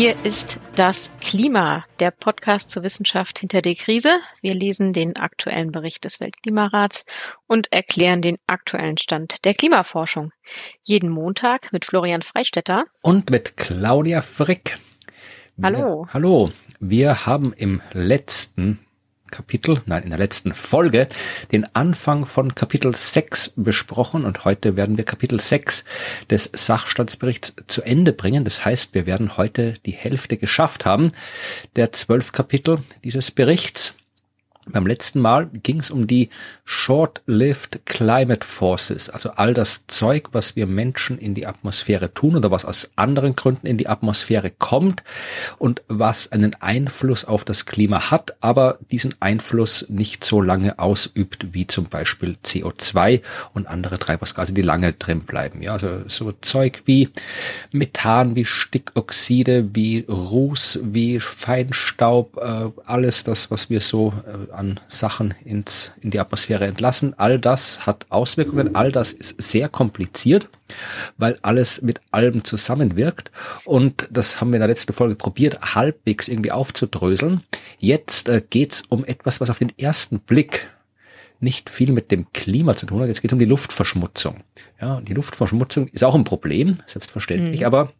Hier ist das Klima, der Podcast zur Wissenschaft hinter der Krise. Wir lesen den aktuellen Bericht des Weltklimarats und erklären den aktuellen Stand der Klimaforschung. Jeden Montag mit Florian Freistetter und mit Claudia Frick. Wir, hallo. Hallo. Wir haben im letzten Kapitel, nein, in der letzten Folge den Anfang von Kapitel 6 besprochen und heute werden wir Kapitel 6 des Sachstandsberichts zu Ende bringen. Das heißt, wir werden heute die Hälfte geschafft haben der zwölf Kapitel dieses Berichts. Beim letzten Mal ging es um die Short-Lived Climate Forces, also all das Zeug, was wir Menschen in die Atmosphäre tun oder was aus anderen Gründen in die Atmosphäre kommt und was einen Einfluss auf das Klima hat, aber diesen Einfluss nicht so lange ausübt wie zum Beispiel CO2 und andere Treibhausgase, die lange drin bleiben. Ja, also so Zeug wie Methan, wie Stickoxide, wie Ruß, wie Feinstaub, äh, alles das, was wir so äh, an Sachen ins, in die Atmosphäre entlassen. All das hat Auswirkungen, all das ist sehr kompliziert, weil alles mit allem zusammenwirkt. Und das haben wir in der letzten Folge probiert, halbwegs irgendwie aufzudröseln. Jetzt äh, geht's um etwas, was auf den ersten Blick nicht viel mit dem Klima zu tun hat. Jetzt geht es um die Luftverschmutzung. Ja, die Luftverschmutzung ist auch ein Problem, selbstverständlich, mhm. aber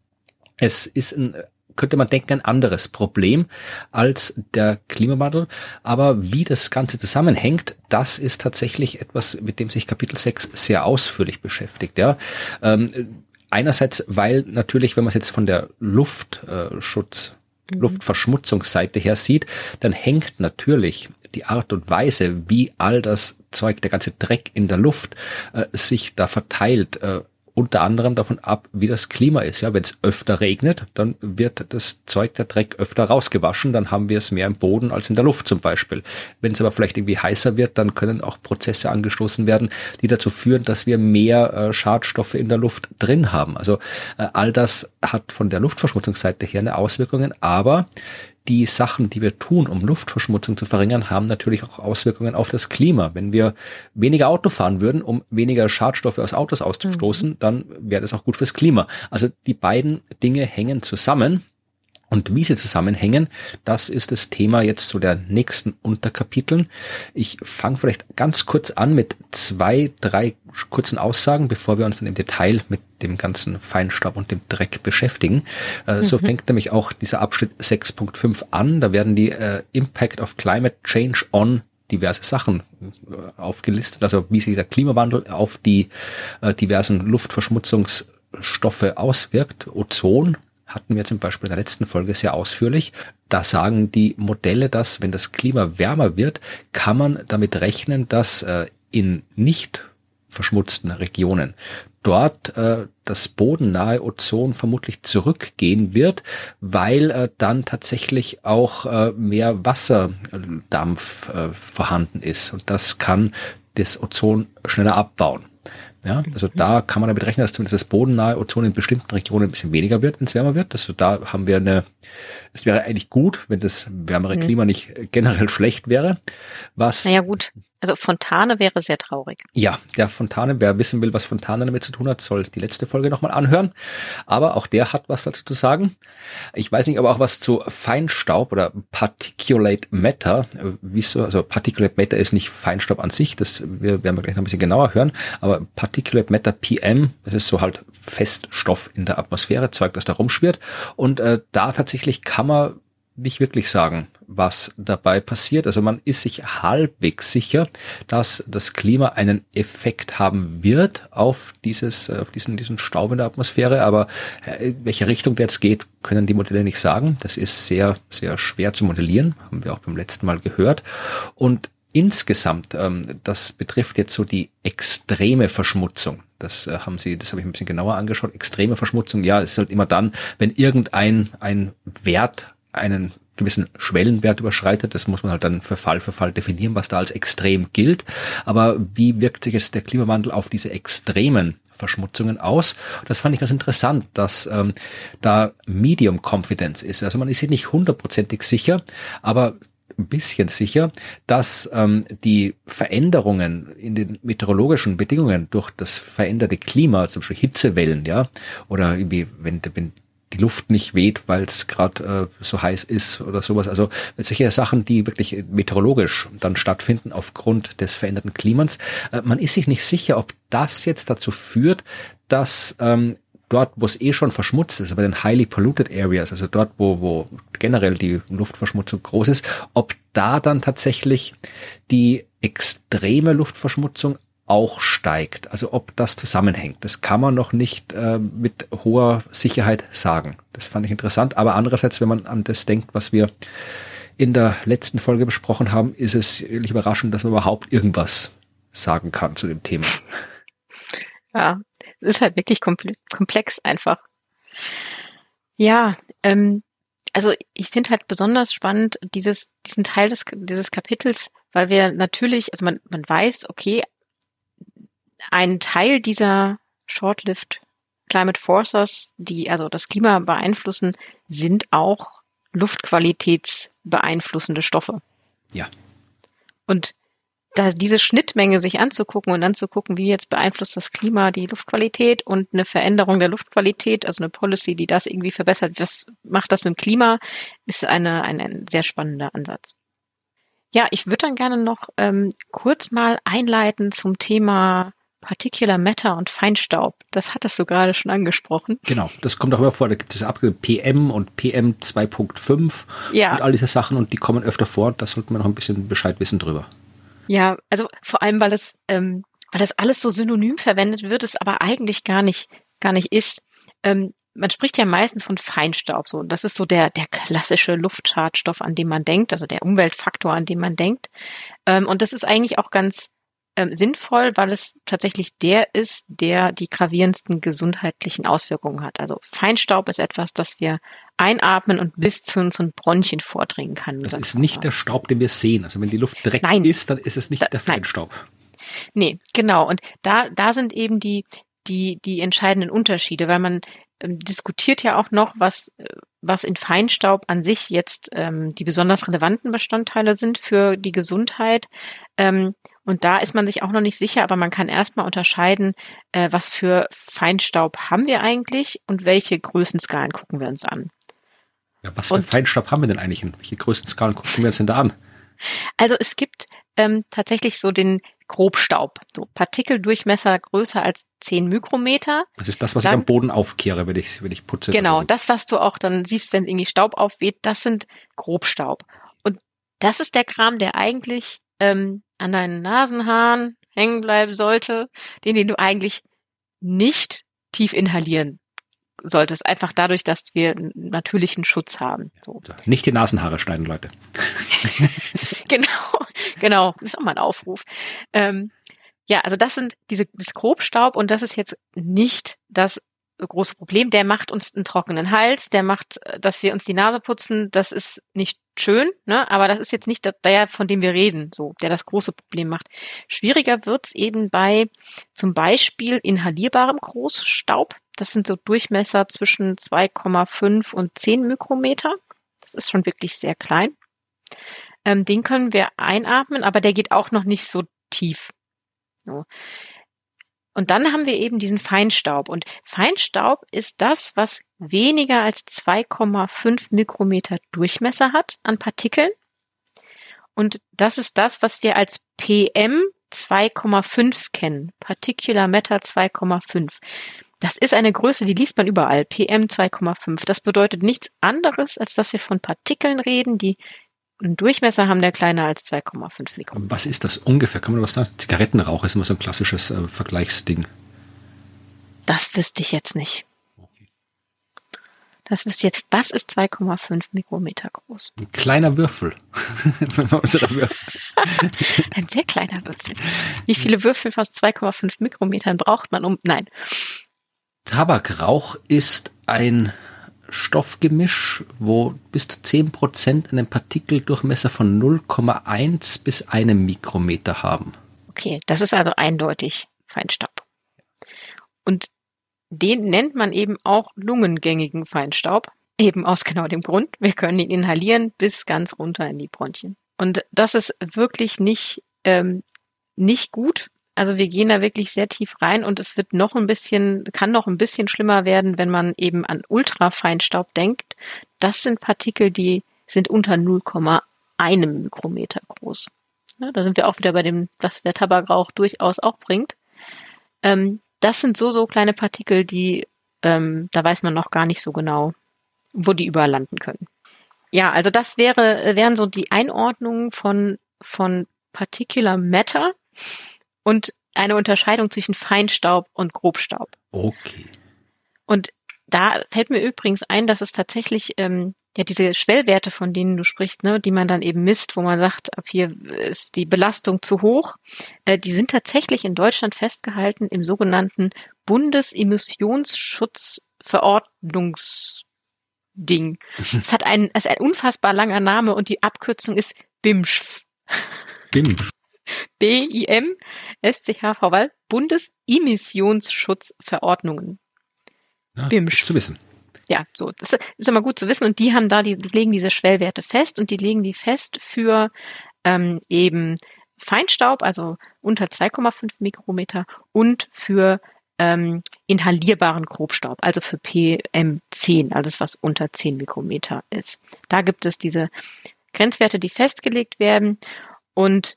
es ist ein könnte man denken, ein anderes Problem als der Klimawandel. Aber wie das Ganze zusammenhängt, das ist tatsächlich etwas, mit dem sich Kapitel 6 sehr ausführlich beschäftigt. Ja. Ähm, einerseits, weil natürlich, wenn man es jetzt von der Luftschutz, mhm. Luftverschmutzungsseite her sieht, dann hängt natürlich die Art und Weise, wie all das Zeug, der ganze Dreck in der Luft äh, sich da verteilt, äh, unter anderem davon ab, wie das Klima ist. Ja, wenn es öfter regnet, dann wird das Zeug, der Dreck öfter rausgewaschen, dann haben wir es mehr im Boden als in der Luft zum Beispiel. Wenn es aber vielleicht irgendwie heißer wird, dann können auch Prozesse angestoßen werden, die dazu führen, dass wir mehr äh, Schadstoffe in der Luft drin haben. Also äh, all das hat von der Luftverschmutzungsseite her eine Auswirkungen, aber die Sachen, die wir tun, um Luftverschmutzung zu verringern, haben natürlich auch Auswirkungen auf das Klima. Wenn wir weniger Auto fahren würden, um weniger Schadstoffe aus Autos auszustoßen, mhm. dann wäre das auch gut fürs Klima. Also die beiden Dinge hängen zusammen. Und wie sie zusammenhängen, das ist das Thema jetzt zu der nächsten Unterkapiteln. Ich fange vielleicht ganz kurz an mit zwei, drei kurzen Aussagen, bevor wir uns dann im Detail mit dem ganzen Feinstaub und dem Dreck beschäftigen. Äh, mhm. So fängt nämlich auch dieser Abschnitt 6.5 an. Da werden die äh, Impact of Climate Change on diverse Sachen äh, aufgelistet, also wie sich der Klimawandel auf die äh, diversen Luftverschmutzungsstoffe auswirkt. Ozon hatten wir zum Beispiel in der letzten Folge sehr ausführlich. Da sagen die Modelle, dass wenn das Klima wärmer wird, kann man damit rechnen, dass äh, in nicht verschmutzten Regionen dort äh, das bodennahe Ozon vermutlich zurückgehen wird, weil äh, dann tatsächlich auch äh, mehr Wasserdampf äh, vorhanden ist und das kann das Ozon schneller abbauen. Ja, also da kann man damit rechnen, dass zumindest das bodennahe Ozon in bestimmten Regionen ein bisschen weniger wird, wenn es wärmer wird. Also da haben wir eine, es wäre eigentlich gut, wenn das wärmere mhm. Klima nicht generell schlecht wäre. Was? Naja, gut. Also Fontane wäre sehr traurig. Ja, der Fontane, wer wissen will, was Fontane damit zu tun hat, soll die letzte Folge nochmal anhören. Aber auch der hat was dazu zu sagen. Ich weiß nicht, aber auch was zu Feinstaub oder Particulate Matter. Wieso? Also Particulate Matter ist nicht Feinstaub an sich, das wir werden wir gleich noch ein bisschen genauer hören. Aber Particulate Matter PM, das ist so halt Feststoff in der Atmosphäre, Zeug, das da rumschwirrt. Und äh, da tatsächlich kann man nicht wirklich sagen, was dabei passiert. Also man ist sich halbwegs sicher, dass das Klima einen Effekt haben wird auf dieses, auf diesen, diesen Staub in der Atmosphäre. Aber in äh, welche Richtung der jetzt geht, können die Modelle nicht sagen. Das ist sehr, sehr schwer zu modellieren. Haben wir auch beim letzten Mal gehört. Und insgesamt, ähm, das betrifft jetzt so die extreme Verschmutzung. Das äh, haben Sie, das habe ich ein bisschen genauer angeschaut. Extreme Verschmutzung, ja, ist halt immer dann, wenn irgendein ein Wert einen gewissen Schwellenwert überschreitet. Das muss man halt dann für Fall für Fall definieren, was da als extrem gilt. Aber wie wirkt sich jetzt der Klimawandel auf diese extremen Verschmutzungen aus. Das fand ich ganz interessant, dass ähm, da Medium Confidence ist. Also man ist sich nicht hundertprozentig sicher, aber ein bisschen sicher, dass ähm, die Veränderungen in den meteorologischen Bedingungen durch das veränderte Klima, zum Beispiel Hitzewellen, ja, oder irgendwie, wenn, wenn die Luft nicht weht, weil es gerade äh, so heiß ist oder sowas. Also solche Sachen, die wirklich meteorologisch dann stattfinden aufgrund des veränderten Klimas. Äh, man ist sich nicht sicher, ob das jetzt dazu führt, dass ähm, dort, wo es eh schon verschmutzt ist, bei den highly polluted areas, also dort, wo, wo generell die Luftverschmutzung groß ist, ob da dann tatsächlich die extreme Luftverschmutzung auch steigt. Also ob das zusammenhängt, das kann man noch nicht äh, mit hoher Sicherheit sagen. Das fand ich interessant. Aber andererseits, wenn man an das denkt, was wir in der letzten Folge besprochen haben, ist es ehrlich überraschend, dass man überhaupt irgendwas sagen kann zu dem Thema. Ja, es ist halt wirklich komplex einfach. Ja, ähm, also ich finde halt besonders spannend dieses, diesen Teil des, dieses Kapitels, weil wir natürlich, also man, man weiß, okay, ein Teil dieser Short-Lived Climate Forces, die also das Klima beeinflussen, sind auch luftqualitätsbeeinflussende Stoffe. Ja. Und da diese Schnittmenge sich anzugucken und dann zu gucken, wie jetzt beeinflusst das Klima die Luftqualität und eine Veränderung der Luftqualität, also eine Policy, die das irgendwie verbessert, was macht das mit dem Klima, ist eine, ein, ein sehr spannender Ansatz. Ja, ich würde dann gerne noch ähm, kurz mal einleiten zum Thema Particular Matter und Feinstaub. Das hattest du gerade schon angesprochen. Genau, das kommt auch immer vor. Da gibt es Abgründe PM und PM 2.5 ja. und all diese Sachen und die kommen öfter vor. Da sollten wir noch ein bisschen Bescheid wissen drüber. Ja, also vor allem, weil es, ähm, weil das alles so synonym verwendet wird, es aber eigentlich gar nicht, gar nicht ist. Ähm, man spricht ja meistens von Feinstaub, so. Das ist so der, der klassische Luftschadstoff, an den man denkt, also der Umweltfaktor, an den man denkt. Ähm, und das ist eigentlich auch ganz, ähm, sinnvoll, weil es tatsächlich der ist, der die gravierendsten gesundheitlichen Auswirkungen hat. Also Feinstaub ist etwas, das wir einatmen und bis zu unseren Bronchien vordringen kann. Das ist nicht der Staub, den wir sehen. Also wenn die Luft direkt nein, ist, dann ist es nicht da, der Feinstaub. Nein. Nee, genau. Und da, da sind eben die, die, die entscheidenden Unterschiede, weil man ähm, diskutiert ja auch noch, was, äh, was in Feinstaub an sich jetzt ähm, die besonders relevanten Bestandteile sind für die Gesundheit. Ähm, und da ist man sich auch noch nicht sicher, aber man kann erstmal unterscheiden, äh, was für Feinstaub haben wir eigentlich und welche Größenskalen gucken wir uns an. Ja, was für und, Feinstaub haben wir denn eigentlich und welche Größenskalen gucken wir uns denn da an? Also es gibt ähm, tatsächlich so den Grobstaub, so Partikeldurchmesser größer als 10 Mikrometer. Das ist das, was dann, ich am Boden aufkehre, wenn ich, wenn ich putze. Genau, das, was du auch dann siehst, wenn irgendwie Staub aufweht, das sind Grobstaub. Und das ist der Kram, der eigentlich ähm, an deinen Nasenhaaren hängen bleiben sollte, den, den du eigentlich nicht tief inhalieren solltest, einfach dadurch, dass wir einen natürlichen Schutz haben. So. Nicht die Nasenhaare schneiden, Leute. genau, genau, das ist auch mal ein Aufruf. Ähm, ja, also das sind diese das Grobstaub und das ist jetzt nicht das große Problem. Der macht uns einen trockenen Hals, der macht, äh, dass wir uns die Nase putzen. Das ist nicht schön, ne? aber das ist jetzt nicht der, von dem wir reden, so, der das große Problem macht. Schwieriger wird's eben bei zum Beispiel inhalierbarem Großstaub. Das sind so Durchmesser zwischen 2,5 und 10 Mikrometer. Das ist schon wirklich sehr klein. Ähm, den können wir einatmen, aber der geht auch noch nicht so tief. So. Und dann haben wir eben diesen Feinstaub. Und Feinstaub ist das, was weniger als 2,5 Mikrometer Durchmesser hat an Partikeln. Und das ist das, was wir als PM 2,5 kennen. Particular Matter 2,5. Das ist eine Größe, die liest man überall. PM 2,5. Das bedeutet nichts anderes, als dass wir von Partikeln reden, die einen Durchmesser haben, der kleiner als 2,5 Mikrometer. Was ist das ungefähr? Kann man was sagen? Zigarettenrauch ist immer so ein klassisches äh, Vergleichsding. Das wüsste ich jetzt nicht. Das wüsste ich jetzt. Was ist 2,5 Mikrometer groß? Ein kleiner Würfel. ein sehr kleiner Würfel. Wie viele Würfel aus 2,5 Mikrometern braucht man um? Nein. Tabakrauch ist ein Stoffgemisch, wo bis zu 10% einen Partikeldurchmesser von 0,1 bis einem Mikrometer haben. Okay, das ist also eindeutig Feinstaub. Und den nennt man eben auch lungengängigen Feinstaub, eben aus genau dem Grund, wir können ihn inhalieren bis ganz runter in die Bronchien. Und das ist wirklich nicht, ähm, nicht gut, also wir gehen da wirklich sehr tief rein und es wird noch ein bisschen, kann noch ein bisschen schlimmer werden, wenn man eben an Ultrafeinstaub denkt. Das sind Partikel, die sind unter 0,1 Mikrometer groß. Ja, da sind wir auch wieder bei dem, was der Tabakrauch durchaus auch bringt. Ähm, das sind so, so kleine Partikel, die, ähm, da weiß man noch gar nicht so genau, wo die überall landen können. Ja, also das wäre, wären so die Einordnungen von, von Particular Matter und eine Unterscheidung zwischen Feinstaub und Grobstaub. Okay. Und da fällt mir übrigens ein, dass es tatsächlich ähm, ja diese Schwellwerte, von denen du sprichst, ne, die man dann eben misst, wo man sagt, ab hier ist die Belastung zu hoch, äh, die sind tatsächlich in Deutschland festgehalten im sogenannten Bundesemissionsschutzverordnungsding. Es hat einen, es ist ein unfassbar langer Name und die Abkürzung ist BIMSCH. BIMSCH. B-I-M-S-C-H-V-Wahl, Bundesemissionsschutzverordnungen. Ja, BIMSCH. Zu wissen. Ja, so, das ist immer gut zu wissen. Und die haben da, die, die legen diese Schwellwerte fest und die legen die fest für ähm, eben Feinstaub, also unter 2,5 Mikrometer und für ähm, inhalierbaren Grobstaub, also für PM10, alles was unter 10 Mikrometer ist. Da gibt es diese Grenzwerte, die festgelegt werden und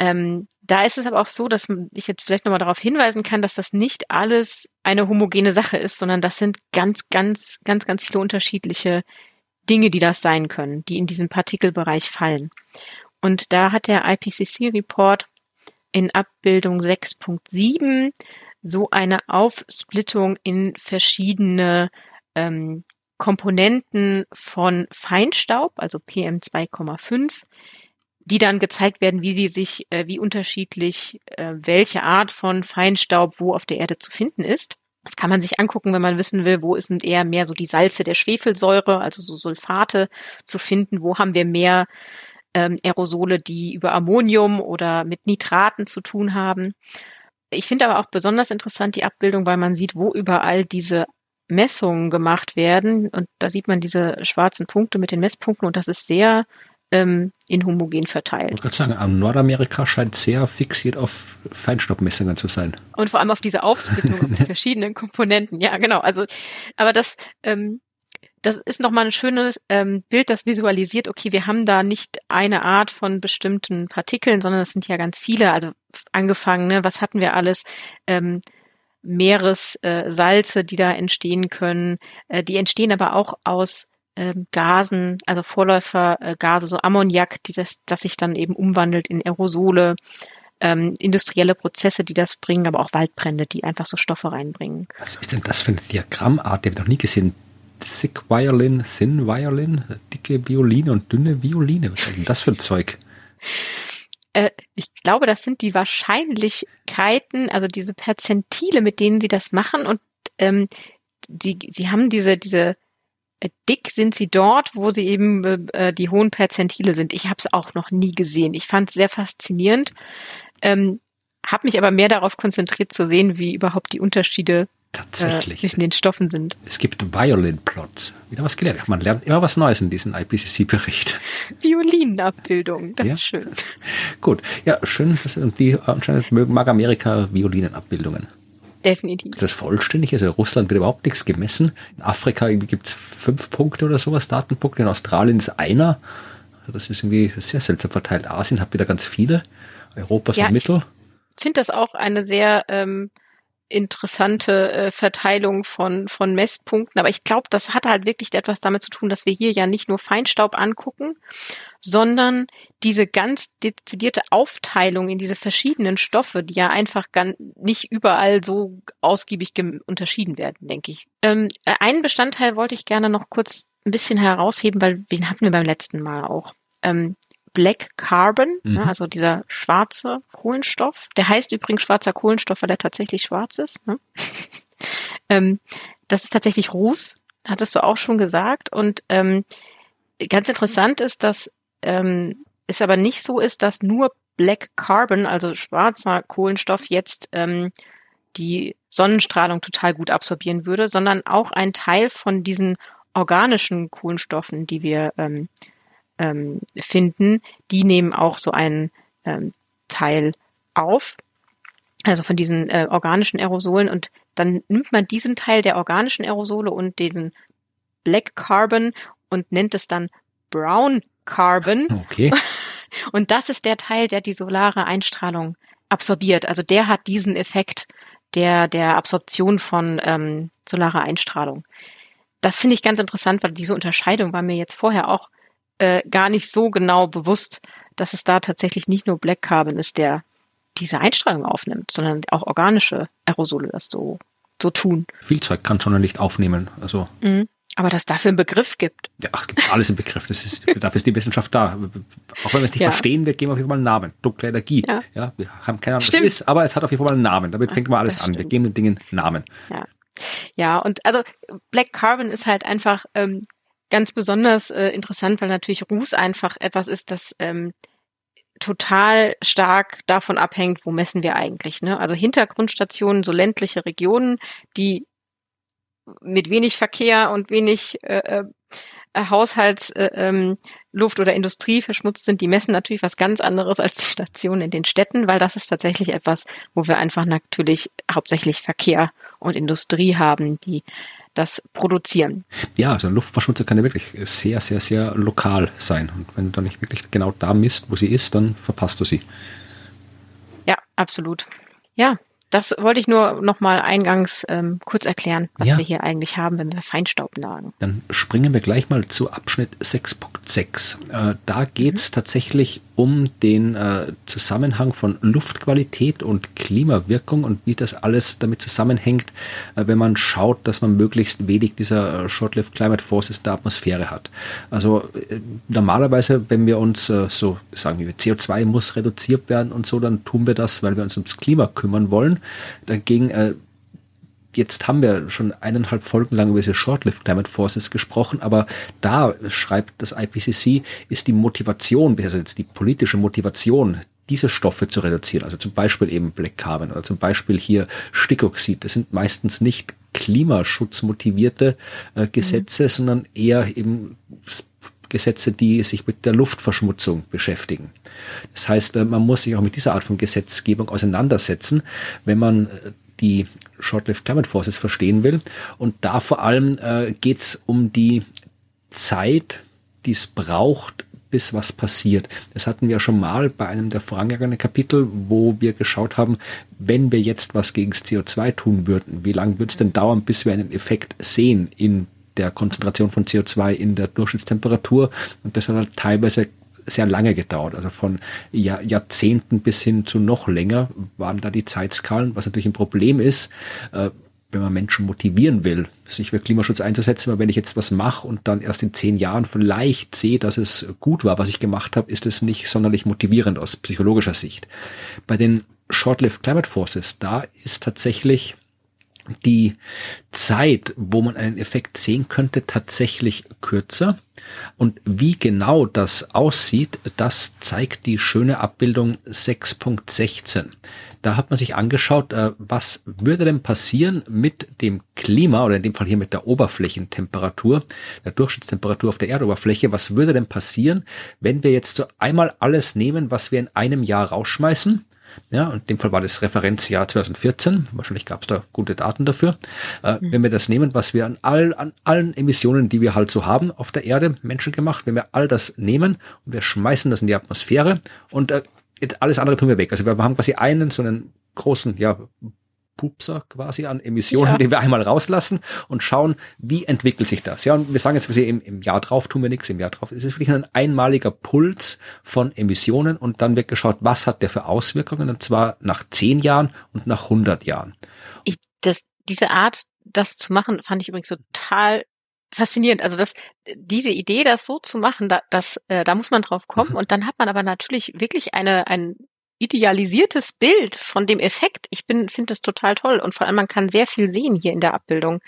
ähm, da ist es aber auch so, dass ich jetzt vielleicht nochmal darauf hinweisen kann, dass das nicht alles eine homogene Sache ist, sondern das sind ganz, ganz, ganz, ganz viele unterschiedliche Dinge, die das sein können, die in diesen Partikelbereich fallen. Und da hat der IPCC-Report in Abbildung 6.7 so eine Aufsplittung in verschiedene ähm, Komponenten von Feinstaub, also PM2,5, die dann gezeigt werden, wie sie sich, äh, wie unterschiedlich, äh, welche Art von Feinstaub wo auf der Erde zu finden ist. Das kann man sich angucken, wenn man wissen will, wo sind eher mehr so die Salze der Schwefelsäure, also so Sulfate zu finden, wo haben wir mehr ähm, Aerosole, die über Ammonium oder mit Nitraten zu tun haben. Ich finde aber auch besonders interessant die Abbildung, weil man sieht, wo überall diese Messungen gemacht werden. Und da sieht man diese schwarzen Punkte mit den Messpunkten und das ist sehr ähm, inhomogen verteilt. Ich würde sagen, Nordamerika scheint sehr fixiert auf Feinstaubmessungen zu sein. Und vor allem auf diese Aufsplittung auf die verschiedenen Komponenten. Ja, genau. Also, aber das, ähm, das ist nochmal ein schönes ähm, Bild, das visualisiert, okay, wir haben da nicht eine Art von bestimmten Partikeln, sondern es sind ja ganz viele. Also angefangen, ne, was hatten wir alles? Ähm, Meeressalze, äh, die da entstehen können. Äh, die entstehen aber auch aus ähm, Gasen, also Vorläufergase, so Ammoniak, die das, das sich dann eben umwandelt in Aerosole, ähm, industrielle Prozesse, die das bringen, aber auch Waldbrände, die einfach so Stoffe reinbringen. Was ist denn das für eine Diagrammart? Die habe ich noch nie gesehen. Thick Violin, Thin Violin, dicke Violine und dünne Violine. Was ist denn das für ein Zeug? Äh, ich glaube, das sind die Wahrscheinlichkeiten, also diese Perzentile, mit denen sie das machen und ähm, sie, sie haben diese, diese dick sind sie dort, wo sie eben äh, die hohen Perzentile sind. Ich habe es auch noch nie gesehen. Ich fand es sehr faszinierend, ähm, habe mich aber mehr darauf konzentriert zu sehen, wie überhaupt die Unterschiede Tatsächlich. Äh, zwischen den Stoffen sind. Es gibt Violin Plots. Wieder was gelernt. Man lernt immer was Neues in diesem IPCC-Bericht. Violinenabbildung, das ja. ist schön. Gut, ja, schön. Und die anscheinend mögen mag Amerika Violinenabbildungen. Definitiv. Das vollständig ist. Also Russland wird überhaupt nichts gemessen. In Afrika gibt es fünf Punkte oder sowas, Datenpunkte. In Australien ist einer. Also das ist irgendwie sehr seltsam verteilt. Asien hat wieder ganz viele. Europa so ja, Mittel. Ich finde das auch eine sehr ähm, interessante äh, Verteilung von, von Messpunkten. Aber ich glaube, das hat halt wirklich etwas damit zu tun, dass wir hier ja nicht nur Feinstaub angucken, sondern diese ganz dezidierte Aufteilung in diese verschiedenen Stoffe, die ja einfach ganz nicht überall so ausgiebig unterschieden werden, denke ich. Ähm, einen Bestandteil wollte ich gerne noch kurz ein bisschen herausheben, weil den hatten wir beim letzten Mal auch. Ähm, Black Carbon, mhm. ne, also dieser schwarze Kohlenstoff. Der heißt übrigens schwarzer Kohlenstoff, weil er tatsächlich schwarz ist. Ne? ähm, das ist tatsächlich Ruß. hattest du auch schon gesagt. Und ähm, ganz interessant ist, dass ähm, es aber nicht so ist, dass nur Black Carbon, also schwarzer Kohlenstoff, jetzt ähm, die Sonnenstrahlung total gut absorbieren würde, sondern auch ein Teil von diesen organischen Kohlenstoffen, die wir ähm, ähm, finden, die nehmen auch so einen ähm, Teil auf, also von diesen äh, organischen Aerosolen. Und dann nimmt man diesen Teil der organischen Aerosole und den Black Carbon und nennt es dann Brown Carbon. Okay. Und das ist der Teil, der die solare Einstrahlung absorbiert. Also der hat diesen Effekt der, der Absorption von ähm, solarer Einstrahlung. Das finde ich ganz interessant, weil diese Unterscheidung war mir jetzt vorher auch äh, gar nicht so genau bewusst, dass es da tatsächlich nicht nur Black Carbon ist, der diese Einstrahlung aufnimmt, sondern auch organische Aerosole das so, so tun. Viel Zeug kann schon nicht aufnehmen. Also mhm. Aber dass dafür einen Begriff gibt. Ja, es gibt alles im Begriff. Das ist, dafür ist die Wissenschaft da. Auch wenn wir es nicht ja. verstehen, wir geben auf jeden Fall einen Namen. Dunkle Energie. Ja. ja wir haben keine Ahnung, was es ist, aber es hat auf jeden Fall einen Namen. Damit fängt mal alles an. Stimmt. Wir geben den Dingen Namen. Ja. Ja, und also Black Carbon ist halt einfach ähm, ganz besonders äh, interessant, weil natürlich Ruß einfach etwas ist, das ähm, total stark davon abhängt, wo messen wir eigentlich. Ne? Also Hintergrundstationen, so ländliche Regionen, die mit wenig Verkehr und wenig äh, äh, Haushaltsluft äh, ähm, oder Industrie verschmutzt sind, die messen natürlich was ganz anderes als die Stationen in den Städten, weil das ist tatsächlich etwas, wo wir einfach natürlich hauptsächlich Verkehr und Industrie haben, die das produzieren. Ja, also Luftverschmutzung kann ja wirklich sehr, sehr, sehr lokal sein. Und wenn du dann nicht wirklich genau da misst, wo sie ist, dann verpasst du sie. Ja, absolut. Ja, das wollte ich nur noch mal eingangs ähm, kurz erklären, was ja. wir hier eigentlich haben, wenn wir Feinstaub nagen. Dann springen wir gleich mal zu Abschnitt 6.6. Äh, da geht es mhm. tatsächlich um den äh, Zusammenhang von Luftqualität und Klimawirkung und wie das alles damit zusammenhängt, äh, wenn man schaut, dass man möglichst wenig dieser äh, Short-Lived Climate Forces der Atmosphäre hat. Also äh, normalerweise, wenn wir uns äh, so sagen, wir CO2 muss reduziert werden und so, dann tun wir das, weil wir uns ums Klima kümmern wollen. Dagegen äh, jetzt haben wir schon eineinhalb Folgen lang über diese Short-Lived Climate Forces gesprochen, aber da schreibt das IPCC, ist die Motivation, also jetzt die politische Motivation, diese Stoffe zu reduzieren, also zum Beispiel eben Black Carbon oder zum Beispiel hier Stickoxid, das sind meistens nicht klimaschutzmotivierte äh, Gesetze, mhm. sondern eher eben Gesetze, die sich mit der Luftverschmutzung beschäftigen. Das heißt, äh, man muss sich auch mit dieser Art von Gesetzgebung auseinandersetzen, wenn man äh, die Short-Lived Climate Forces verstehen will. Und da vor allem äh, geht es um die Zeit, die es braucht, bis was passiert. Das hatten wir schon mal bei einem der vorangegangenen Kapitel, wo wir geschaut haben, wenn wir jetzt was gegen das CO2 tun würden, wie lange würde es denn dauern, bis wir einen Effekt sehen in der Konzentration von CO2 in der Durchschnittstemperatur? Und das hat halt teilweise sehr lange gedauert. Also von Jahr, Jahrzehnten bis hin zu noch länger waren da die Zeitskalen, was natürlich ein Problem ist, äh, wenn man Menschen motivieren will, sich für Klimaschutz einzusetzen, weil wenn ich jetzt was mache und dann erst in zehn Jahren vielleicht sehe, dass es gut war, was ich gemacht habe, ist es nicht sonderlich motivierend aus psychologischer Sicht. Bei den Short-Lived Climate Forces, da ist tatsächlich die Zeit, wo man einen Effekt sehen könnte, tatsächlich kürzer. Und wie genau das aussieht, das zeigt die schöne Abbildung 6.16. Da hat man sich angeschaut, äh, was würde denn passieren mit dem Klima oder in dem Fall hier mit der Oberflächentemperatur, der Durchschnittstemperatur auf der Erdoberfläche. Was würde denn passieren, wenn wir jetzt so einmal alles nehmen, was wir in einem Jahr rausschmeißen ja, in dem Fall war das Referenzjahr 2014. Wahrscheinlich gab es da gute Daten dafür. Äh, mhm. Wenn wir das nehmen, was wir an, all, an allen Emissionen, die wir halt so haben auf der Erde, Menschen gemacht, wenn wir all das nehmen und wir schmeißen das in die Atmosphäre und äh, alles andere tun wir weg. Also wir haben quasi einen so einen großen, ja, Pupser quasi an Emissionen, ja. die wir einmal rauslassen und schauen, wie entwickelt sich das. Ja, und wir sagen jetzt, wir im, im Jahr drauf tun wir nichts, im Jahr drauf. Es ist wirklich ein einmaliger Puls von Emissionen und dann wird geschaut, was hat der für Auswirkungen und zwar nach zehn Jahren und nach 100 Jahren. Ich, das, diese Art, das zu machen, fand ich übrigens total faszinierend. Also das, diese Idee, das so zu machen, da, das, äh, da muss man drauf kommen. Mhm. Und dann hat man aber natürlich wirklich eine, ein idealisiertes Bild von dem Effekt. Ich bin finde das total toll und vor allem man kann sehr viel sehen hier in der Abbildung,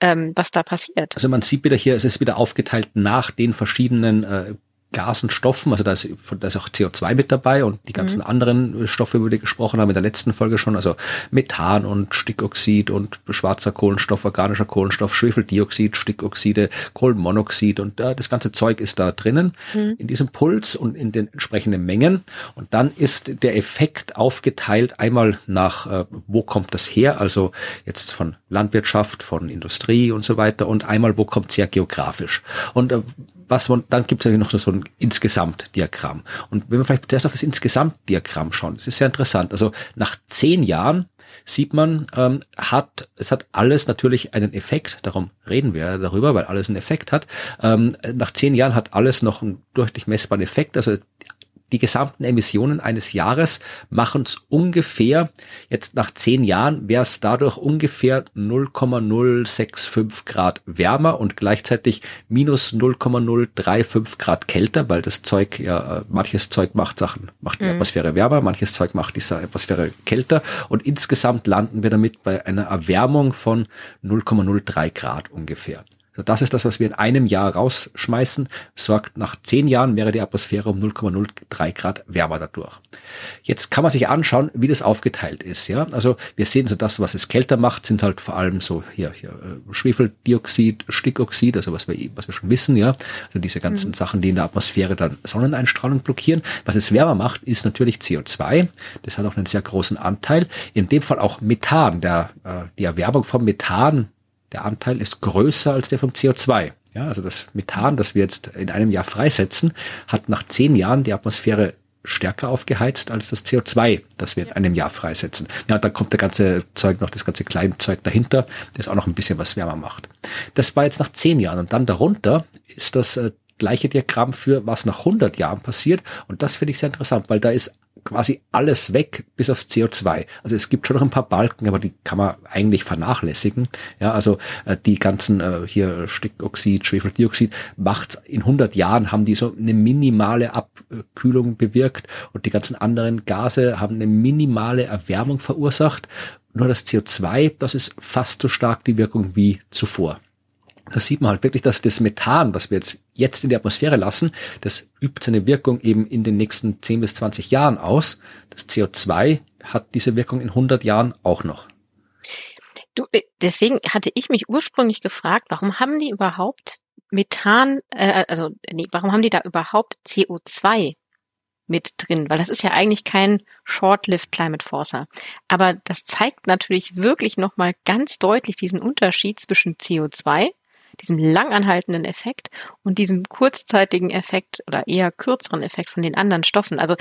ähm, was da passiert. Also man sieht wieder hier, es ist wieder aufgeteilt nach den verschiedenen äh, Gasen, Stoffen, also da ist, da ist auch CO2 mit dabei und die ganzen mhm. anderen Stoffe, über die wir gesprochen haben in der letzten Folge schon, also Methan und Stickoxid und schwarzer Kohlenstoff, organischer Kohlenstoff, Schwefeldioxid, Stickoxide, Kohlenmonoxid und äh, das ganze Zeug ist da drinnen mhm. in diesem Puls und in den entsprechenden Mengen und dann ist der Effekt aufgeteilt einmal nach, äh, wo kommt das her, also jetzt von Landwirtschaft, von Industrie und so weiter und einmal, wo kommt es her geografisch und äh, was man, dann gibt es eigentlich noch so ein Insgesamtdiagramm. Und wenn wir vielleicht zuerst auf das Insgesamtdiagramm schauen, das ist sehr interessant. Also nach zehn Jahren sieht man, ähm, hat, es hat alles natürlich einen Effekt, darum reden wir darüber, weil alles einen Effekt hat. Ähm, nach zehn Jahren hat alles noch einen deutlich messbaren Effekt, also die gesamten Emissionen eines Jahres machen es ungefähr, jetzt nach zehn Jahren wäre es dadurch ungefähr 0,065 Grad wärmer und gleichzeitig minus 0,035 Grad kälter, weil das Zeug ja, äh, manches Zeug macht Sachen, macht die mhm. Atmosphäre wärmer, manches Zeug macht die Atmosphäre kälter und insgesamt landen wir damit bei einer Erwärmung von 0,03 Grad ungefähr. Das ist das, was wir in einem Jahr rausschmeißen, sorgt nach zehn Jahren wäre die Atmosphäre um 0,03 Grad wärmer dadurch. Jetzt kann man sich anschauen, wie das aufgeteilt ist. Ja, also wir sehen so das, was es kälter macht, sind halt vor allem so hier, hier äh, Schwefeldioxid, Stickoxid, also was wir, was wir schon wissen, ja, also diese ganzen mhm. Sachen, die in der Atmosphäre dann Sonneneinstrahlung blockieren. Was es wärmer macht, ist natürlich CO2. Das hat auch einen sehr großen Anteil. In dem Fall auch Methan. Der, äh, die Erwärmung vom Methan der Anteil ist größer als der vom CO2. Ja, also das Methan, das wir jetzt in einem Jahr freisetzen, hat nach zehn Jahren die Atmosphäre stärker aufgeheizt als das CO2, das wir in einem Jahr freisetzen. Ja, dann kommt der ganze Zeug noch, das ganze Kleinzeug dahinter, das auch noch ein bisschen was wärmer macht. Das war jetzt nach zehn Jahren und dann darunter ist das äh, gleiche Diagramm für was nach 100 Jahren passiert und das finde ich sehr interessant, weil da ist quasi alles weg, bis aufs CO2. Also es gibt schon noch ein paar Balken, aber die kann man eigentlich vernachlässigen. Ja, also äh, die ganzen äh, hier Stickoxid, Schwefeldioxid macht's in 100 Jahren haben die so eine minimale Abkühlung bewirkt und die ganzen anderen Gase haben eine minimale Erwärmung verursacht. Nur das CO2, das ist fast so stark die Wirkung wie zuvor da sieht man halt wirklich, dass das Methan, was wir jetzt, jetzt in die Atmosphäre lassen, das übt seine Wirkung eben in den nächsten 10 bis 20 Jahren aus. Das CO2 hat diese Wirkung in 100 Jahren auch noch. Du, äh, deswegen hatte ich mich ursprünglich gefragt, warum haben die überhaupt Methan, äh, also nee, warum haben die da überhaupt CO2 mit drin? Weil das ist ja eigentlich kein Short-Lived Climate Forcer. Aber das zeigt natürlich wirklich nochmal ganz deutlich diesen Unterschied zwischen CO2 diesem langanhaltenden Effekt und diesem kurzzeitigen Effekt oder eher kürzeren Effekt von den anderen Stoffen. Also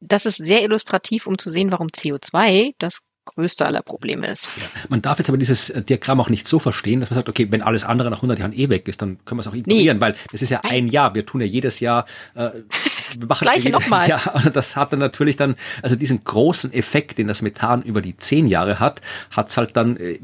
das ist sehr illustrativ, um zu sehen, warum CO2 das größte aller Probleme ist. Ja. Man darf jetzt aber dieses äh, Diagramm auch nicht so verstehen, dass man sagt, okay, wenn alles andere nach 100 Jahren eh weg ist, dann können wir es auch ignorieren, nee. weil das ist ja ein Jahr. Wir tun ja jedes Jahr äh, wir machen Gleiche nochmal. Ja, und das hat dann natürlich dann, also diesen großen Effekt, den das Methan über die zehn Jahre hat, hat es halt dann äh,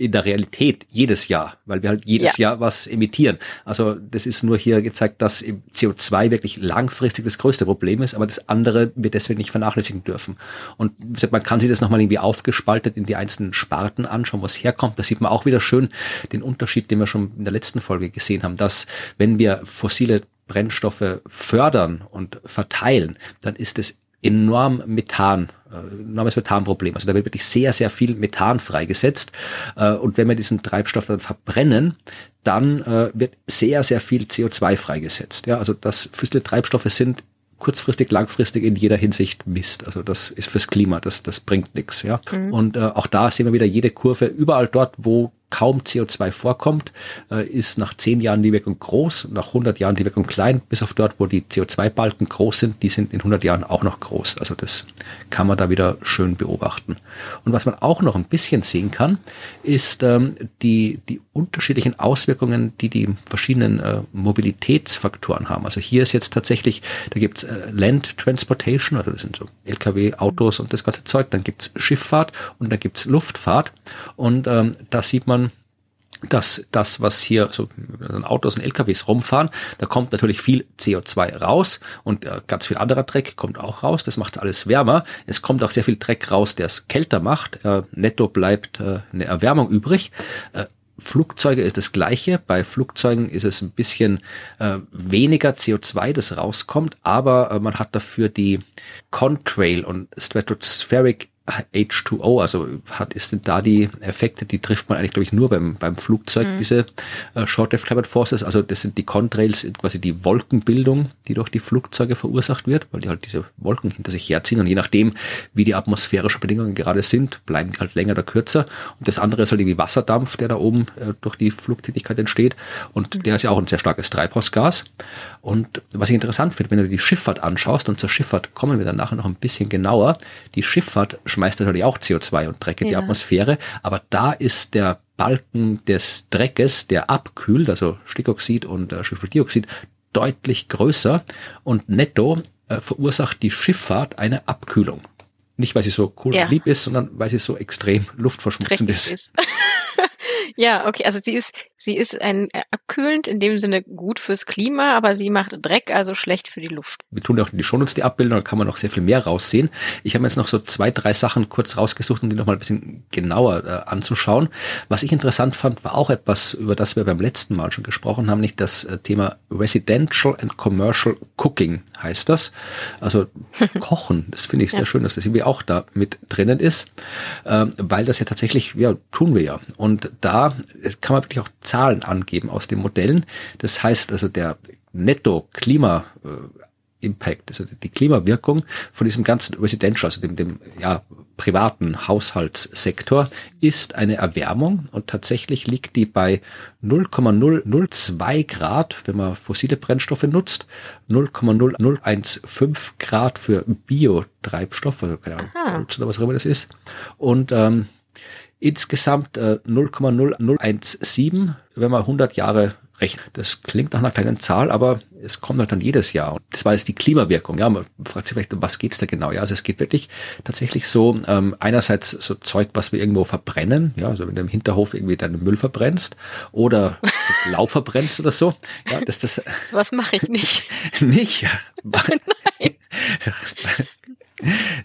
in der Realität jedes Jahr, weil wir halt jedes ja. Jahr was emittieren. Also das ist nur hier gezeigt, dass CO2 wirklich langfristig das größte Problem ist, aber das andere wir deswegen nicht vernachlässigen dürfen. Und man kann sich das nochmal irgendwie aufgespaltet in die einzelnen Sparten anschauen, was herkommt. Da sieht man auch wieder schön den Unterschied, den wir schon in der letzten Folge gesehen haben, dass wenn wir fossile Brennstoffe fördern und verteilen, dann ist es enorm Methan, äh, enormes Methanproblem. Also da wird wirklich sehr, sehr viel Methan freigesetzt. Äh, und wenn wir diesen Treibstoff dann verbrennen, dann äh, wird sehr, sehr viel CO2 freigesetzt. Ja, also das fossile Treibstoffe sind kurzfristig, langfristig in jeder Hinsicht Mist. Also das ist fürs Klima, das, das bringt nichts. Ja. Mhm. Und äh, auch da sehen wir wieder jede Kurve, überall dort, wo kaum CO2 vorkommt, äh, ist nach zehn Jahren die Wirkung groß, nach 100 Jahren die Wirkung klein, bis auf dort, wo die CO2-Balken groß sind, die sind in 100 Jahren auch noch groß. Also das kann man da wieder schön beobachten. Und was man auch noch ein bisschen sehen kann, ist ähm, die, die unterschiedlichen Auswirkungen, die die verschiedenen äh, Mobilitätsfaktoren haben. Also hier ist jetzt tatsächlich, da gibt's äh, Land Transportation, also das sind so Lkw, Autos und das ganze Zeug, dann gibt's Schifffahrt und dann gibt's Luftfahrt und ähm, da sieht man, dass das, was hier so Autos und LKWs rumfahren, da kommt natürlich viel CO2 raus und äh, ganz viel anderer Dreck kommt auch raus. Das macht alles wärmer. Es kommt auch sehr viel Dreck raus, der es kälter macht. Äh, netto bleibt äh, eine Erwärmung übrig. Flugzeuge ist das gleiche. Bei Flugzeugen ist es ein bisschen weniger CO2, das rauskommt, aber man hat dafür die Contrail und Stratospheric H2O, also hat, ist da die Effekte, die trifft man eigentlich, glaube ich, nur beim, beim Flugzeug, mhm. diese äh, Short Wave Climate Forces, also das sind die Contrails, quasi die Wolkenbildung, die durch die Flugzeuge verursacht wird, weil die halt diese Wolken hinter sich herziehen und je nachdem, wie die atmosphärischen Bedingungen gerade sind, bleiben die halt länger oder kürzer und das andere ist halt irgendwie Wasserdampf, der da oben äh, durch die Flugtätigkeit entsteht und mhm. der ist ja auch ein sehr starkes Treibhausgas und was ich interessant finde, wenn du die Schifffahrt anschaust und zur Schifffahrt kommen wir dann nachher noch ein bisschen genauer, die Schifffahrt schmeißt natürlich auch CO2 und Dreck in ja. die Atmosphäre, aber da ist der Balken des Dreckes, der abkühlt, also Stickoxid und äh, Schwefeldioxid, deutlich größer und netto äh, verursacht die Schifffahrt eine Abkühlung. Nicht, weil sie so cool ja. und lieb ist, sondern weil sie so extrem luftverschmutzend ist. ist. Ja, okay, also sie ist, sie ist ein äh, abkühlend, in dem Sinne gut fürs Klima, aber sie macht Dreck, also schlecht für die Luft. Wir tun ja auch in die Shownotes die Abbildung, da kann man noch sehr viel mehr raussehen. Ich habe jetzt noch so zwei, drei Sachen kurz rausgesucht, um die nochmal ein bisschen genauer äh, anzuschauen. Was ich interessant fand, war auch etwas, über das wir beim letzten Mal schon gesprochen haben, nicht das äh, Thema Residential and Commercial Cooking heißt das. Also Kochen, das finde ich sehr ja. schön, dass das irgendwie auch da mit drinnen ist, äh, weil das ja tatsächlich, ja, tun wir ja. Und da kann man wirklich auch Zahlen angeben aus den Modellen. Das heißt also der Netto-Klima- Impact, also die Klimawirkung von diesem ganzen Residential, also dem, dem ja, privaten Haushaltssektor, ist eine Erwärmung. Und tatsächlich liegt die bei 0,002 Grad, wenn man fossile Brennstoffe nutzt, 0,0015 Grad für Biotreibstoff, also keine Ahnung, oder was auch immer das ist, und ähm, Insgesamt äh, 0,0017, wenn man 100 Jahre rechnet. Das klingt nach einer kleinen Zahl, aber es kommt halt dann jedes Jahr. Und das war jetzt die Klimawirkung. Ja, man fragt sich vielleicht, um was geht's da genau? Ja, also es geht wirklich tatsächlich so, ähm, einerseits so Zeug, was wir irgendwo verbrennen. Ja, also wenn du im Hinterhof irgendwie deinen Müll verbrennst oder so Laub verbrennst oder so. Ja, das, das. Was mache ich nicht? nicht? Nein.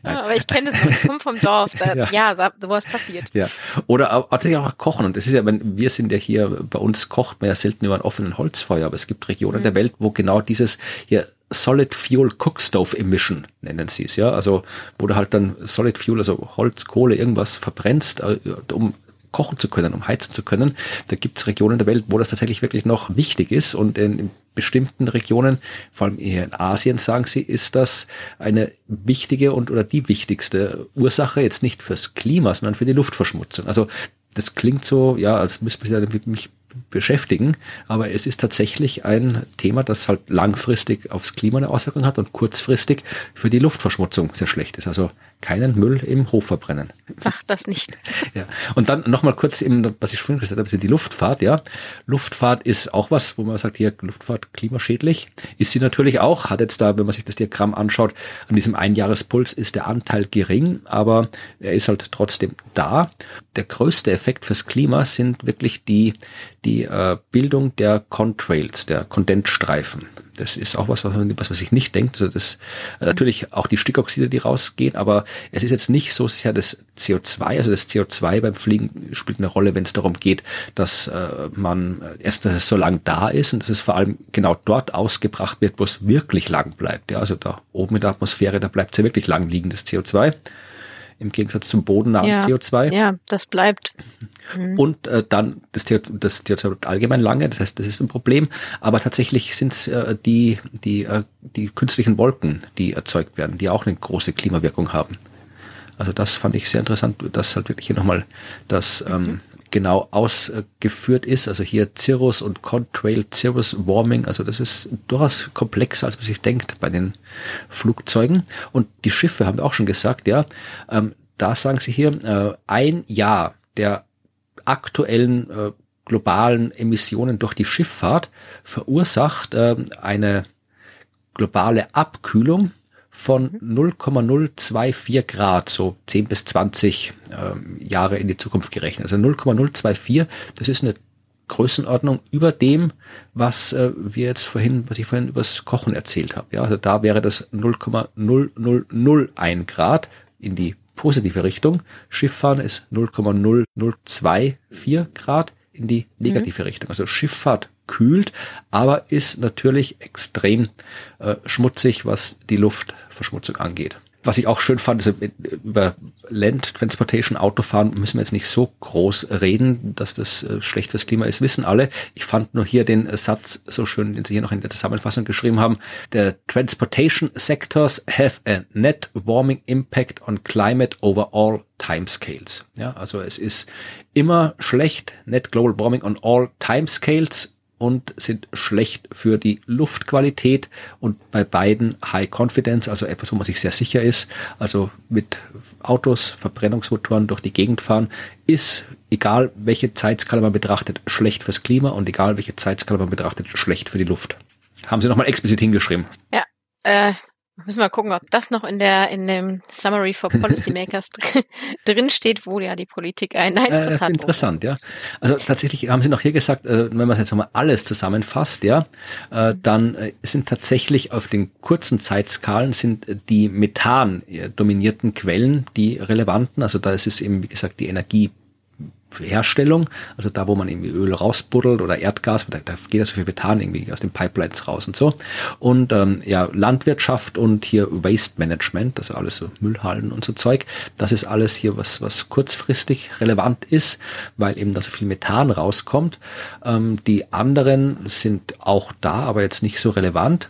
Ja, aber ich kenne es, ich komme vom Dorf, da, ja, ja sowas passiert. Ja. Oder auch, auch kochen. Und das ist ja, wenn wir sind ja hier, bei uns kocht man ja selten über einen offenen Holzfeuer, aber es gibt Regionen mhm. der Welt, wo genau dieses hier Solid Fuel Cookstove Emission nennen sie es, ja. Also, wo du halt dann Solid Fuel, also Holz, Kohle, irgendwas verbrennst, äh, um kochen zu können, um heizen zu können. Da gibt es Regionen der Welt, wo das tatsächlich wirklich noch wichtig ist und in, in bestimmten Regionen, vor allem eher in Asien, sagen sie, ist das eine wichtige und oder die wichtigste Ursache jetzt nicht fürs Klima, sondern für die Luftverschmutzung. Also das klingt so, ja, als müsste man sich mich beschäftigen, aber es ist tatsächlich ein Thema, das halt langfristig aufs Klima eine Auswirkung hat und kurzfristig für die Luftverschmutzung sehr schlecht ist. Also keinen Müll im Hof verbrennen. Ach, das nicht. Ja. Und dann nochmal kurz eben, was ich vorhin gesagt habe, ist die Luftfahrt, ja. Luftfahrt ist auch was, wo man sagt, hier, Luftfahrt klimaschädlich. Ist sie natürlich auch, hat jetzt da, wenn man sich das Diagramm anschaut, an diesem Einjahrespuls ist der Anteil gering, aber er ist halt trotzdem da. Der größte Effekt fürs Klima sind wirklich die, die äh, Bildung der Contrails, der Kondensstreifen. Das ist auch was, was man, was man sich nicht denkt. Also das, äh, natürlich auch die Stickoxide, die rausgehen, aber es ist jetzt nicht so sehr das CO2, also das CO2 beim Fliegen spielt eine Rolle, wenn es darum geht, dass äh, man erst, dass es so lang da ist und dass es vor allem genau dort ausgebracht wird, wo es wirklich lang bleibt. Ja, also da oben in der Atmosphäre, da bleibt es ja wirklich lang liegendes CO2 im Gegensatz zum bodennahen ja, CO2. Ja, das bleibt. Mhm. Und äh, dann das CO2, das CO2 bleibt allgemein lange, das heißt, das ist ein Problem. Aber tatsächlich sind es äh, die, die, äh, die künstlichen Wolken, die erzeugt werden, die auch eine große Klimawirkung haben. Also das fand ich sehr interessant, dass halt wirklich hier nochmal das ähm, mhm genau ausgeführt ist. Also hier Cirrus und Contrail Cirrus Warming. Also das ist durchaus komplexer, als man sich denkt bei den Flugzeugen. Und die Schiffe haben wir auch schon gesagt, ja. Ähm, da sagen sie hier, äh, ein Jahr der aktuellen äh, globalen Emissionen durch die Schifffahrt verursacht äh, eine globale Abkühlung von 0,024 Grad, so 10 bis 20 ähm, Jahre in die Zukunft gerechnet. Also 0,024, das ist eine Größenordnung über dem, was äh, wir jetzt vorhin, was ich vorhin übers Kochen erzählt habe. Ja, also da wäre das 0,0001 Grad in die positive Richtung. Schifffahren ist 0,0024 Grad in die negative mhm. Richtung. Also Schifffahrt kühlt, aber ist natürlich extrem äh, schmutzig, was die Luftverschmutzung angeht. Was ich auch schön fand, ist, über Land Transportation, Autofahren müssen wir jetzt nicht so groß reden, dass das äh, schlecht fürs Klima ist, wissen alle. Ich fand nur hier den Satz so schön, den Sie hier noch in der Zusammenfassung geschrieben haben. The transportation sectors have a net warming impact on climate over all timescales. Ja, also es ist immer schlecht, net global warming on all timescales und sind schlecht für die Luftqualität und bei beiden High Confidence, also etwas, wo man sich sehr sicher ist, also mit Autos, Verbrennungsmotoren durch die Gegend fahren, ist, egal welche Zeitskala man betrachtet, schlecht fürs Klima und egal welche Zeitskala man betrachtet, schlecht für die Luft. Haben Sie nochmal explizit hingeschrieben. Ja, äh, Müssen wir gucken, ob das noch in der in dem Summary for Policymakers drin steht, wo ja die Politik ein Einfluss äh, hat. Interessant, ja. Also tatsächlich haben Sie noch hier gesagt, äh, wenn man es jetzt nochmal alles zusammenfasst, ja, äh, dann äh, sind tatsächlich auf den kurzen Zeitskalen sind die Methan dominierten Quellen die relevanten. Also da ist es eben wie gesagt die Energie Herstellung, also da, wo man irgendwie Öl rausbuddelt oder Erdgas, da, da geht ja so viel Methan irgendwie aus den Pipelines raus und so. Und ähm, ja, Landwirtschaft und hier Waste Management, also alles so Müllhallen und so Zeug, das ist alles hier was, was kurzfristig relevant ist, weil eben da so viel Methan rauskommt. Ähm, die anderen sind auch da, aber jetzt nicht so relevant.